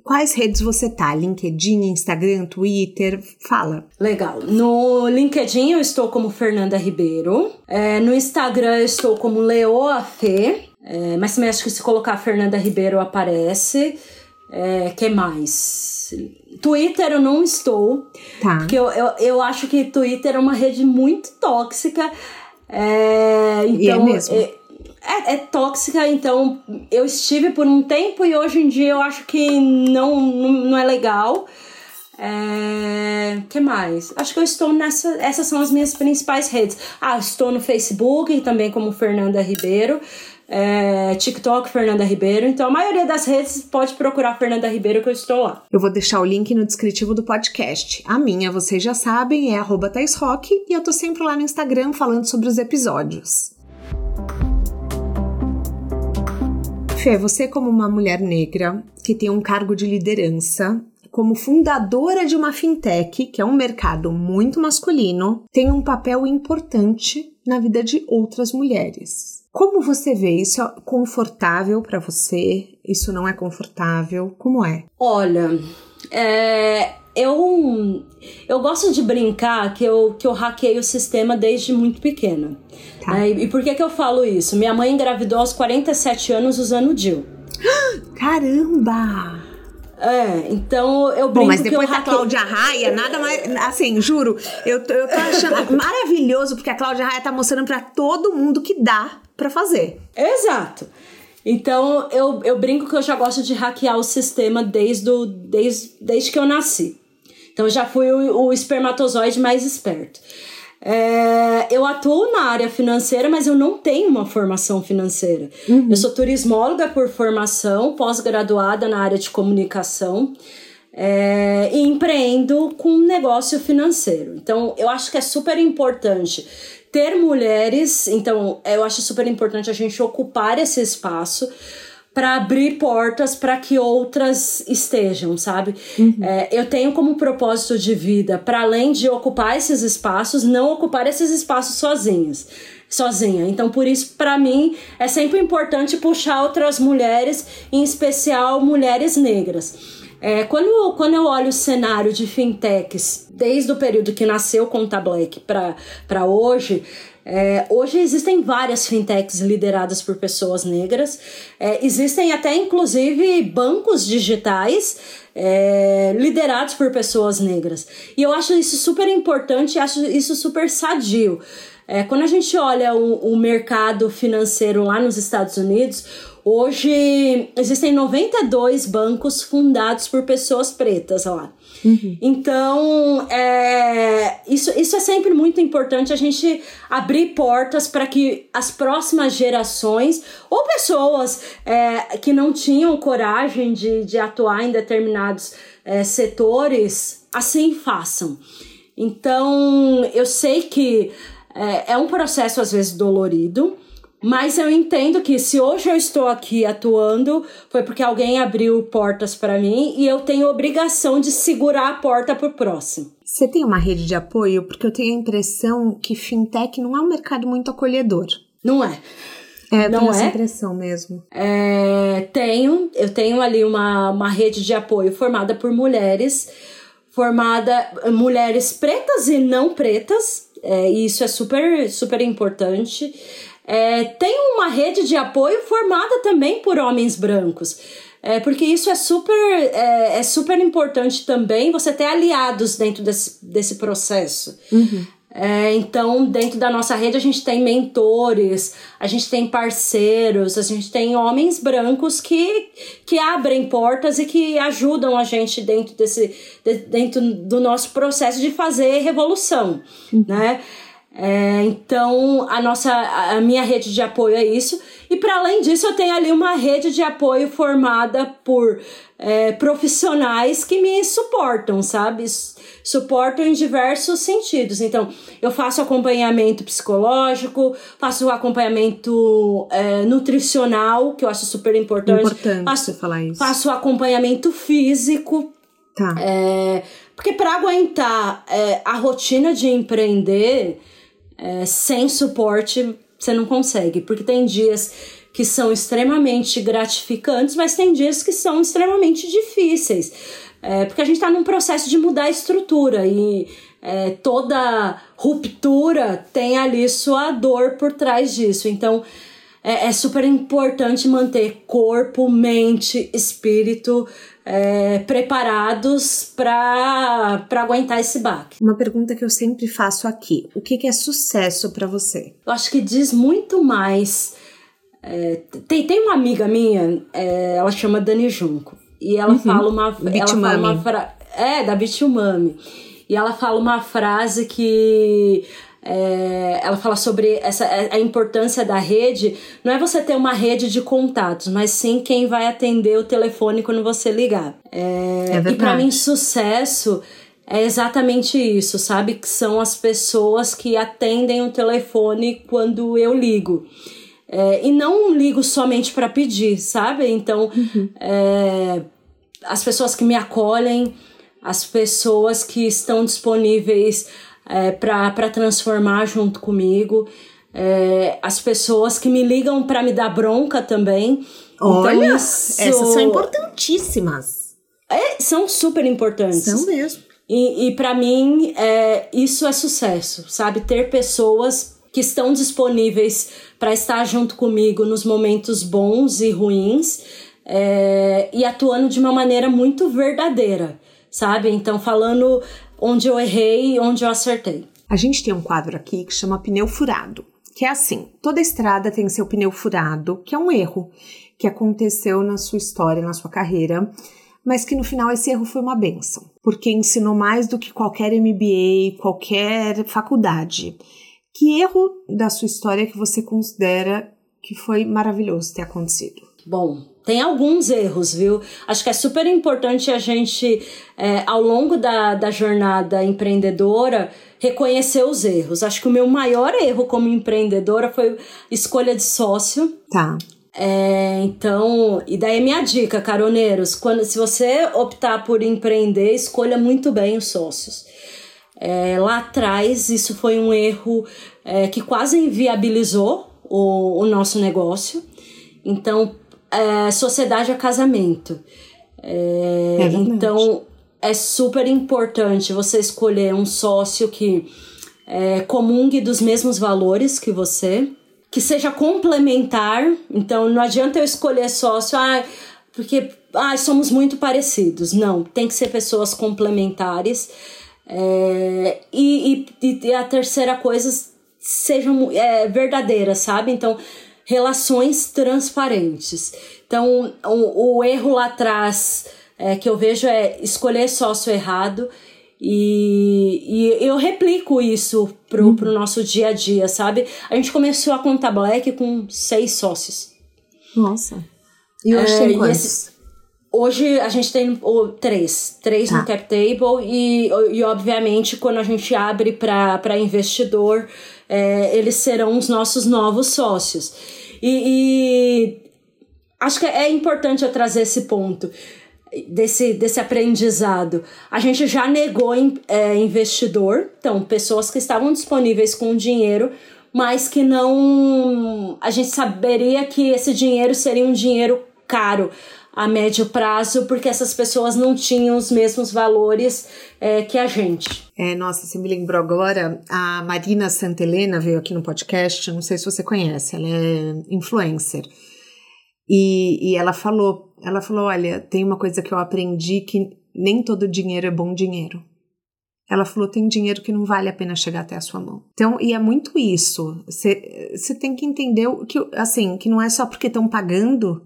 [SPEAKER 1] Quais redes você tá? LinkedIn, Instagram, Twitter? Fala.
[SPEAKER 2] Legal. No LinkedIn eu estou como Fernanda Ribeiro. É, no Instagram eu estou como Leoa Fê. É, mas também acho que se colocar Fernanda Ribeiro aparece. É, que mais? Twitter eu não estou. Tá. Porque eu, eu, eu acho que Twitter é uma rede muito tóxica. É, então,
[SPEAKER 1] e é mesmo.
[SPEAKER 2] É, é, é, tóxica, então eu estive por um tempo e hoje em dia eu acho que não, não, não é legal. É, que mais? Acho que eu estou nessa. Essas são as minhas principais redes. Ah, estou no Facebook também como Fernanda Ribeiro. É, TikTok Fernanda Ribeiro. Então a maioria das redes pode procurar Fernanda Ribeiro que eu estou lá.
[SPEAKER 1] Eu vou deixar o link no descritivo do podcast. A minha, vocês já sabem, é arroba e eu tô sempre lá no Instagram falando sobre os episódios. Fê, você como uma mulher negra que tem um cargo de liderança, como fundadora de uma fintech, que é um mercado muito masculino, tem um papel importante na vida de outras mulheres. Como você vê isso? É confortável para você? Isso não é confortável? Como é?
[SPEAKER 2] Olha, é, eu, eu gosto de brincar que eu, que eu hackei o sistema desde muito pequena. Tá. É, e por que, que eu falo isso? Minha mãe engravidou aos 47 anos usando o DIL. <gasps>
[SPEAKER 1] Caramba!
[SPEAKER 2] É, então eu brinco
[SPEAKER 1] Bom, mas depois da Cláudia Raia, nada mais. Assim, juro, eu, eu tô achando <laughs> maravilhoso porque a Cláudia Raia tá mostrando para todo mundo que dá para fazer.
[SPEAKER 2] Exato. Então eu, eu brinco que eu já gosto de hackear o sistema desde, o, desde, desde que eu nasci. Então eu já fui o, o espermatozoide mais esperto. É, eu atuo na área financeira, mas eu não tenho uma formação financeira. Uhum. Eu sou turismóloga por formação, pós-graduada na área de comunicação. É, e empreendo com negócio financeiro. Então, eu acho que é super importante ter mulheres. Então, eu acho super importante a gente ocupar esse espaço para abrir portas para que outras estejam, sabe? Uhum. É, eu tenho como propósito de vida, para além de ocupar esses espaços, não ocupar esses espaços sozinhas. Sozinha. Então, por isso, para mim, é sempre importante puxar outras mulheres, em especial mulheres negras. É, quando, quando eu olho o cenário de fintechs, desde o período que nasceu Conta Black para hoje, é, hoje existem várias fintechs lideradas por pessoas negras, é, existem até inclusive bancos digitais é, liderados por pessoas negras. E eu acho isso super importante, acho isso super sadio. É, quando a gente olha o, o mercado financeiro lá nos Estados Unidos, hoje existem 92 bancos fundados por pessoas pretas lá. Uhum. Então, é, isso, isso é sempre muito importante a gente abrir portas para que as próximas gerações ou pessoas é, que não tinham coragem de, de atuar em determinados é, setores assim façam. Então, eu sei que é, é um processo às vezes dolorido, mas eu entendo que se hoje eu estou aqui atuando, foi porque alguém abriu portas para mim e eu tenho obrigação de segurar a porta para o próximo.
[SPEAKER 1] Você tem uma rede de apoio? Porque eu tenho a impressão que fintech não é um mercado muito acolhedor.
[SPEAKER 2] Não é.
[SPEAKER 1] É, eu
[SPEAKER 2] não
[SPEAKER 1] tenho
[SPEAKER 2] é?
[SPEAKER 1] essa impressão mesmo.
[SPEAKER 2] É, tenho, eu tenho ali uma, uma rede de apoio formada por mulheres, formada mulheres pretas e não pretas, é, e isso é super, super importante. É, tem uma rede de apoio formada também por homens brancos. É, porque isso é super, é, é, super importante também, você ter aliados dentro desse, desse processo. Uhum. É, então, dentro da nossa rede, a gente tem mentores, a gente tem parceiros, a gente tem homens brancos que, que abrem portas e que ajudam a gente dentro, desse, de, dentro do nosso processo de fazer revolução, uhum. né? É, então, a nossa, a minha rede de apoio é isso. E para além disso, eu tenho ali uma rede de apoio formada por é, profissionais que me suportam, sabe? Suportam em diversos sentidos. Então, eu faço acompanhamento psicológico, faço acompanhamento é, nutricional, que eu acho super importante.
[SPEAKER 1] Importante
[SPEAKER 2] faço,
[SPEAKER 1] você falar isso.
[SPEAKER 2] Faço acompanhamento físico.
[SPEAKER 1] Tá.
[SPEAKER 2] É, porque para aguentar é, a rotina de empreender é, sem suporte você não consegue, porque tem dias que são extremamente gratificantes, mas tem dias que são extremamente difíceis. É, porque a gente está num processo de mudar a estrutura e é, toda ruptura tem ali sua dor por trás disso. Então é, é super importante manter corpo, mente, espírito é, preparados para aguentar esse baque.
[SPEAKER 1] Uma pergunta que eu sempre faço aqui: o que, que é sucesso para você?
[SPEAKER 2] Eu acho que diz muito mais. É, tem, tem uma amiga minha, é, ela chama Dani Junco, e ela uhum. fala uma. Ela fala uma fra... É, da Bitumami. E ela fala uma frase que é, ela fala sobre essa, a importância da rede. Não é você ter uma rede de contatos, mas sim quem vai atender o telefone quando você ligar. É, é e para mim, sucesso é exatamente isso, sabe? Que são as pessoas que atendem o telefone quando eu ligo. É, e não ligo somente para pedir, sabe? Então, uhum. é, as pessoas que me acolhem, as pessoas que estão disponíveis é, para transformar junto comigo. É, as pessoas que me ligam para me dar bronca também.
[SPEAKER 1] Então, Olha, então, isso... essas são importantíssimas.
[SPEAKER 2] É, são super importantes.
[SPEAKER 1] São mesmo.
[SPEAKER 2] E, e para mim, é, isso é sucesso, sabe? Ter pessoas que estão disponíveis para estar junto comigo nos momentos bons e ruins é, e atuando de uma maneira muito verdadeira, sabe? Então, falando onde eu errei e onde eu acertei.
[SPEAKER 1] A gente tem um quadro aqui que chama pneu furado, que é assim: toda estrada tem seu pneu furado, que é um erro que aconteceu na sua história, na sua carreira, mas que no final esse erro foi uma benção, porque ensinou mais do que qualquer MBA, qualquer faculdade. Que erro da sua história que você considera que foi maravilhoso ter acontecido?
[SPEAKER 2] Bom, tem alguns erros, viu? Acho que é super importante a gente, é, ao longo da, da jornada empreendedora, reconhecer os erros. Acho que o meu maior erro como empreendedora foi escolha de sócio.
[SPEAKER 1] Tá.
[SPEAKER 2] É, então, e daí é minha dica, caroneiros, quando se você optar por empreender, escolha muito bem os sócios. É, lá atrás, isso foi um erro é, que quase inviabilizou o, o nosso negócio. Então, é, sociedade a casamento. É, é então é super importante você escolher um sócio que é, comungue dos mesmos valores que você, que seja complementar. Então não adianta eu escolher sócio, ah, porque ah, somos muito parecidos. Não, tem que ser pessoas complementares. É, e, e, e, a terceira coisa sejam é, verdadeiras, sabe? Então, relações transparentes. Então, o, o erro lá atrás é, que eu vejo é escolher sócio errado. E, e eu replico isso pro, uhum. pro nosso dia a dia, sabe? A gente começou a conta Black com seis sócios.
[SPEAKER 1] Nossa. E hoje é, tem quantos?
[SPEAKER 2] Hoje a gente tem oh, três. Três tá. no cap table e, e, obviamente, quando a gente abre para investidor, é, eles serão os nossos novos sócios. E, e acho que é importante eu trazer esse ponto desse, desse aprendizado. A gente já negou é, investidor, então, pessoas que estavam disponíveis com dinheiro, mas que não. A gente saberia que esse dinheiro seria um dinheiro caro a médio prazo, porque essas pessoas não tinham os mesmos valores é, que a gente.
[SPEAKER 1] É, nossa, você me lembrou agora, a Marina Santelena veio aqui no podcast, não sei se você conhece, ela é influencer. E, e ela falou, ela falou, olha, tem uma coisa que eu aprendi que nem todo dinheiro é bom dinheiro. Ela falou: tem dinheiro que não vale a pena chegar até a sua mão. Então, e é muito isso. Você tem que entender que, assim, que não é só porque estão pagando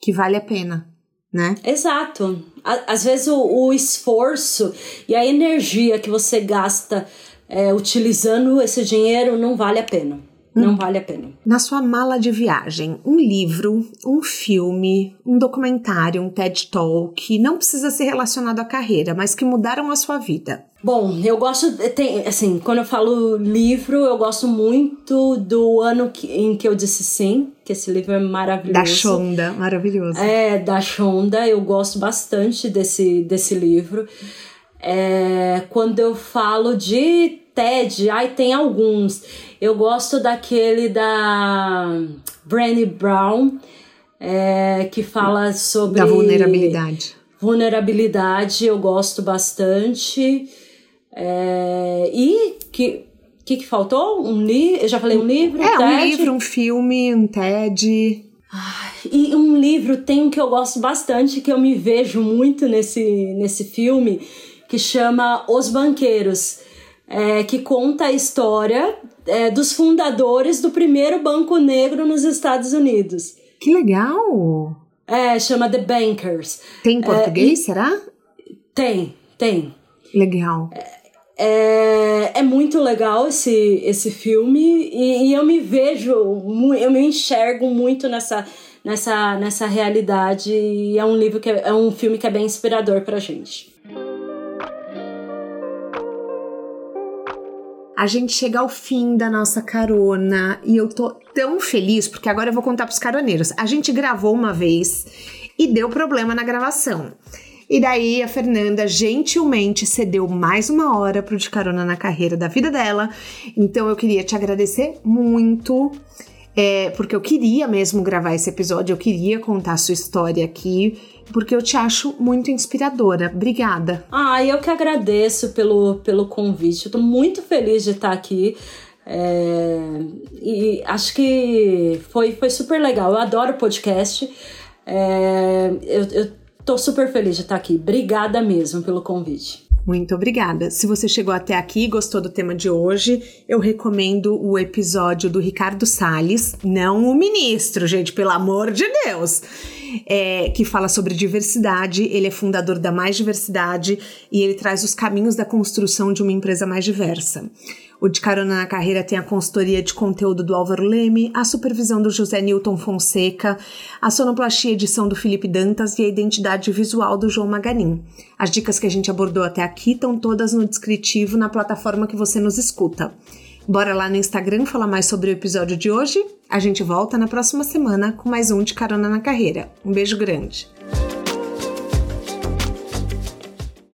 [SPEAKER 1] que vale a pena, né?
[SPEAKER 2] Exato. Às vezes o, o esforço e a energia que você gasta é, utilizando esse dinheiro não vale a pena. Não hum. vale a pena.
[SPEAKER 1] Na sua mala de viagem, um livro, um filme, um documentário, um TED Talk, não precisa ser relacionado à carreira, mas que mudaram a sua vida.
[SPEAKER 2] Bom, eu gosto, tem, assim, quando eu falo livro, eu gosto muito do ano que, em que eu disse sim, que esse livro é maravilhoso.
[SPEAKER 1] Da Shonda, maravilhoso.
[SPEAKER 2] É, da Shonda, eu gosto bastante desse, desse livro. É, quando eu falo de TED, ai, tem alguns. Eu gosto daquele da Brené Brown, é, que fala sobre.
[SPEAKER 1] Da vulnerabilidade.
[SPEAKER 2] Vulnerabilidade, eu gosto bastante. É, e que que, que faltou? Um livro? Eu já falei um livro?
[SPEAKER 1] É, um livro, um filme, um TED.
[SPEAKER 2] e um livro tem um que eu gosto bastante, que eu me vejo muito nesse, nesse filme, que chama Os Banqueiros é, que conta a história é, dos fundadores do primeiro banco negro nos Estados Unidos.
[SPEAKER 1] Que legal!
[SPEAKER 2] É, chama The Bankers.
[SPEAKER 1] Tem em português, é, será?
[SPEAKER 2] Tem, tem.
[SPEAKER 1] Legal.
[SPEAKER 2] É, é muito legal esse, esse filme e, e eu me vejo, eu me enxergo muito nessa, nessa, nessa realidade e é um livro que é, é um filme que é bem inspirador pra gente.
[SPEAKER 1] A gente chega ao fim da nossa carona e eu tô tão feliz porque agora eu vou contar pros caroneiros. A gente gravou uma vez e deu problema na gravação. E daí a Fernanda gentilmente cedeu mais uma hora pro de carona na carreira da vida dela. Então eu queria te agradecer muito. É, porque eu queria mesmo gravar esse episódio, eu queria contar a sua história aqui porque eu te acho muito inspiradora. Obrigada.
[SPEAKER 2] Ah, eu que agradeço pelo, pelo convite. Eu tô muito feliz de estar aqui. É, e acho que foi, foi super legal. Eu adoro podcast. É, eu, eu tô super feliz de estar aqui. Obrigada mesmo pelo convite.
[SPEAKER 1] Muito obrigada. Se você chegou até aqui e gostou do tema de hoje, eu recomendo o episódio do Ricardo Salles, não o ministro, gente, pelo amor de Deus, é, que fala sobre diversidade. Ele é fundador da Mais Diversidade e ele traz os caminhos da construção de uma empresa mais diversa. O De Carona na Carreira tem a consultoria de conteúdo do Álvaro Leme, a supervisão do José Newton Fonseca, a sonoplastia edição do Felipe Dantas e a identidade visual do João Maganin. As dicas que a gente abordou até aqui estão todas no descritivo na plataforma que você nos escuta. Bora lá no Instagram falar mais sobre o episódio de hoje? A gente volta na próxima semana com mais um De Carona na Carreira. Um beijo grande!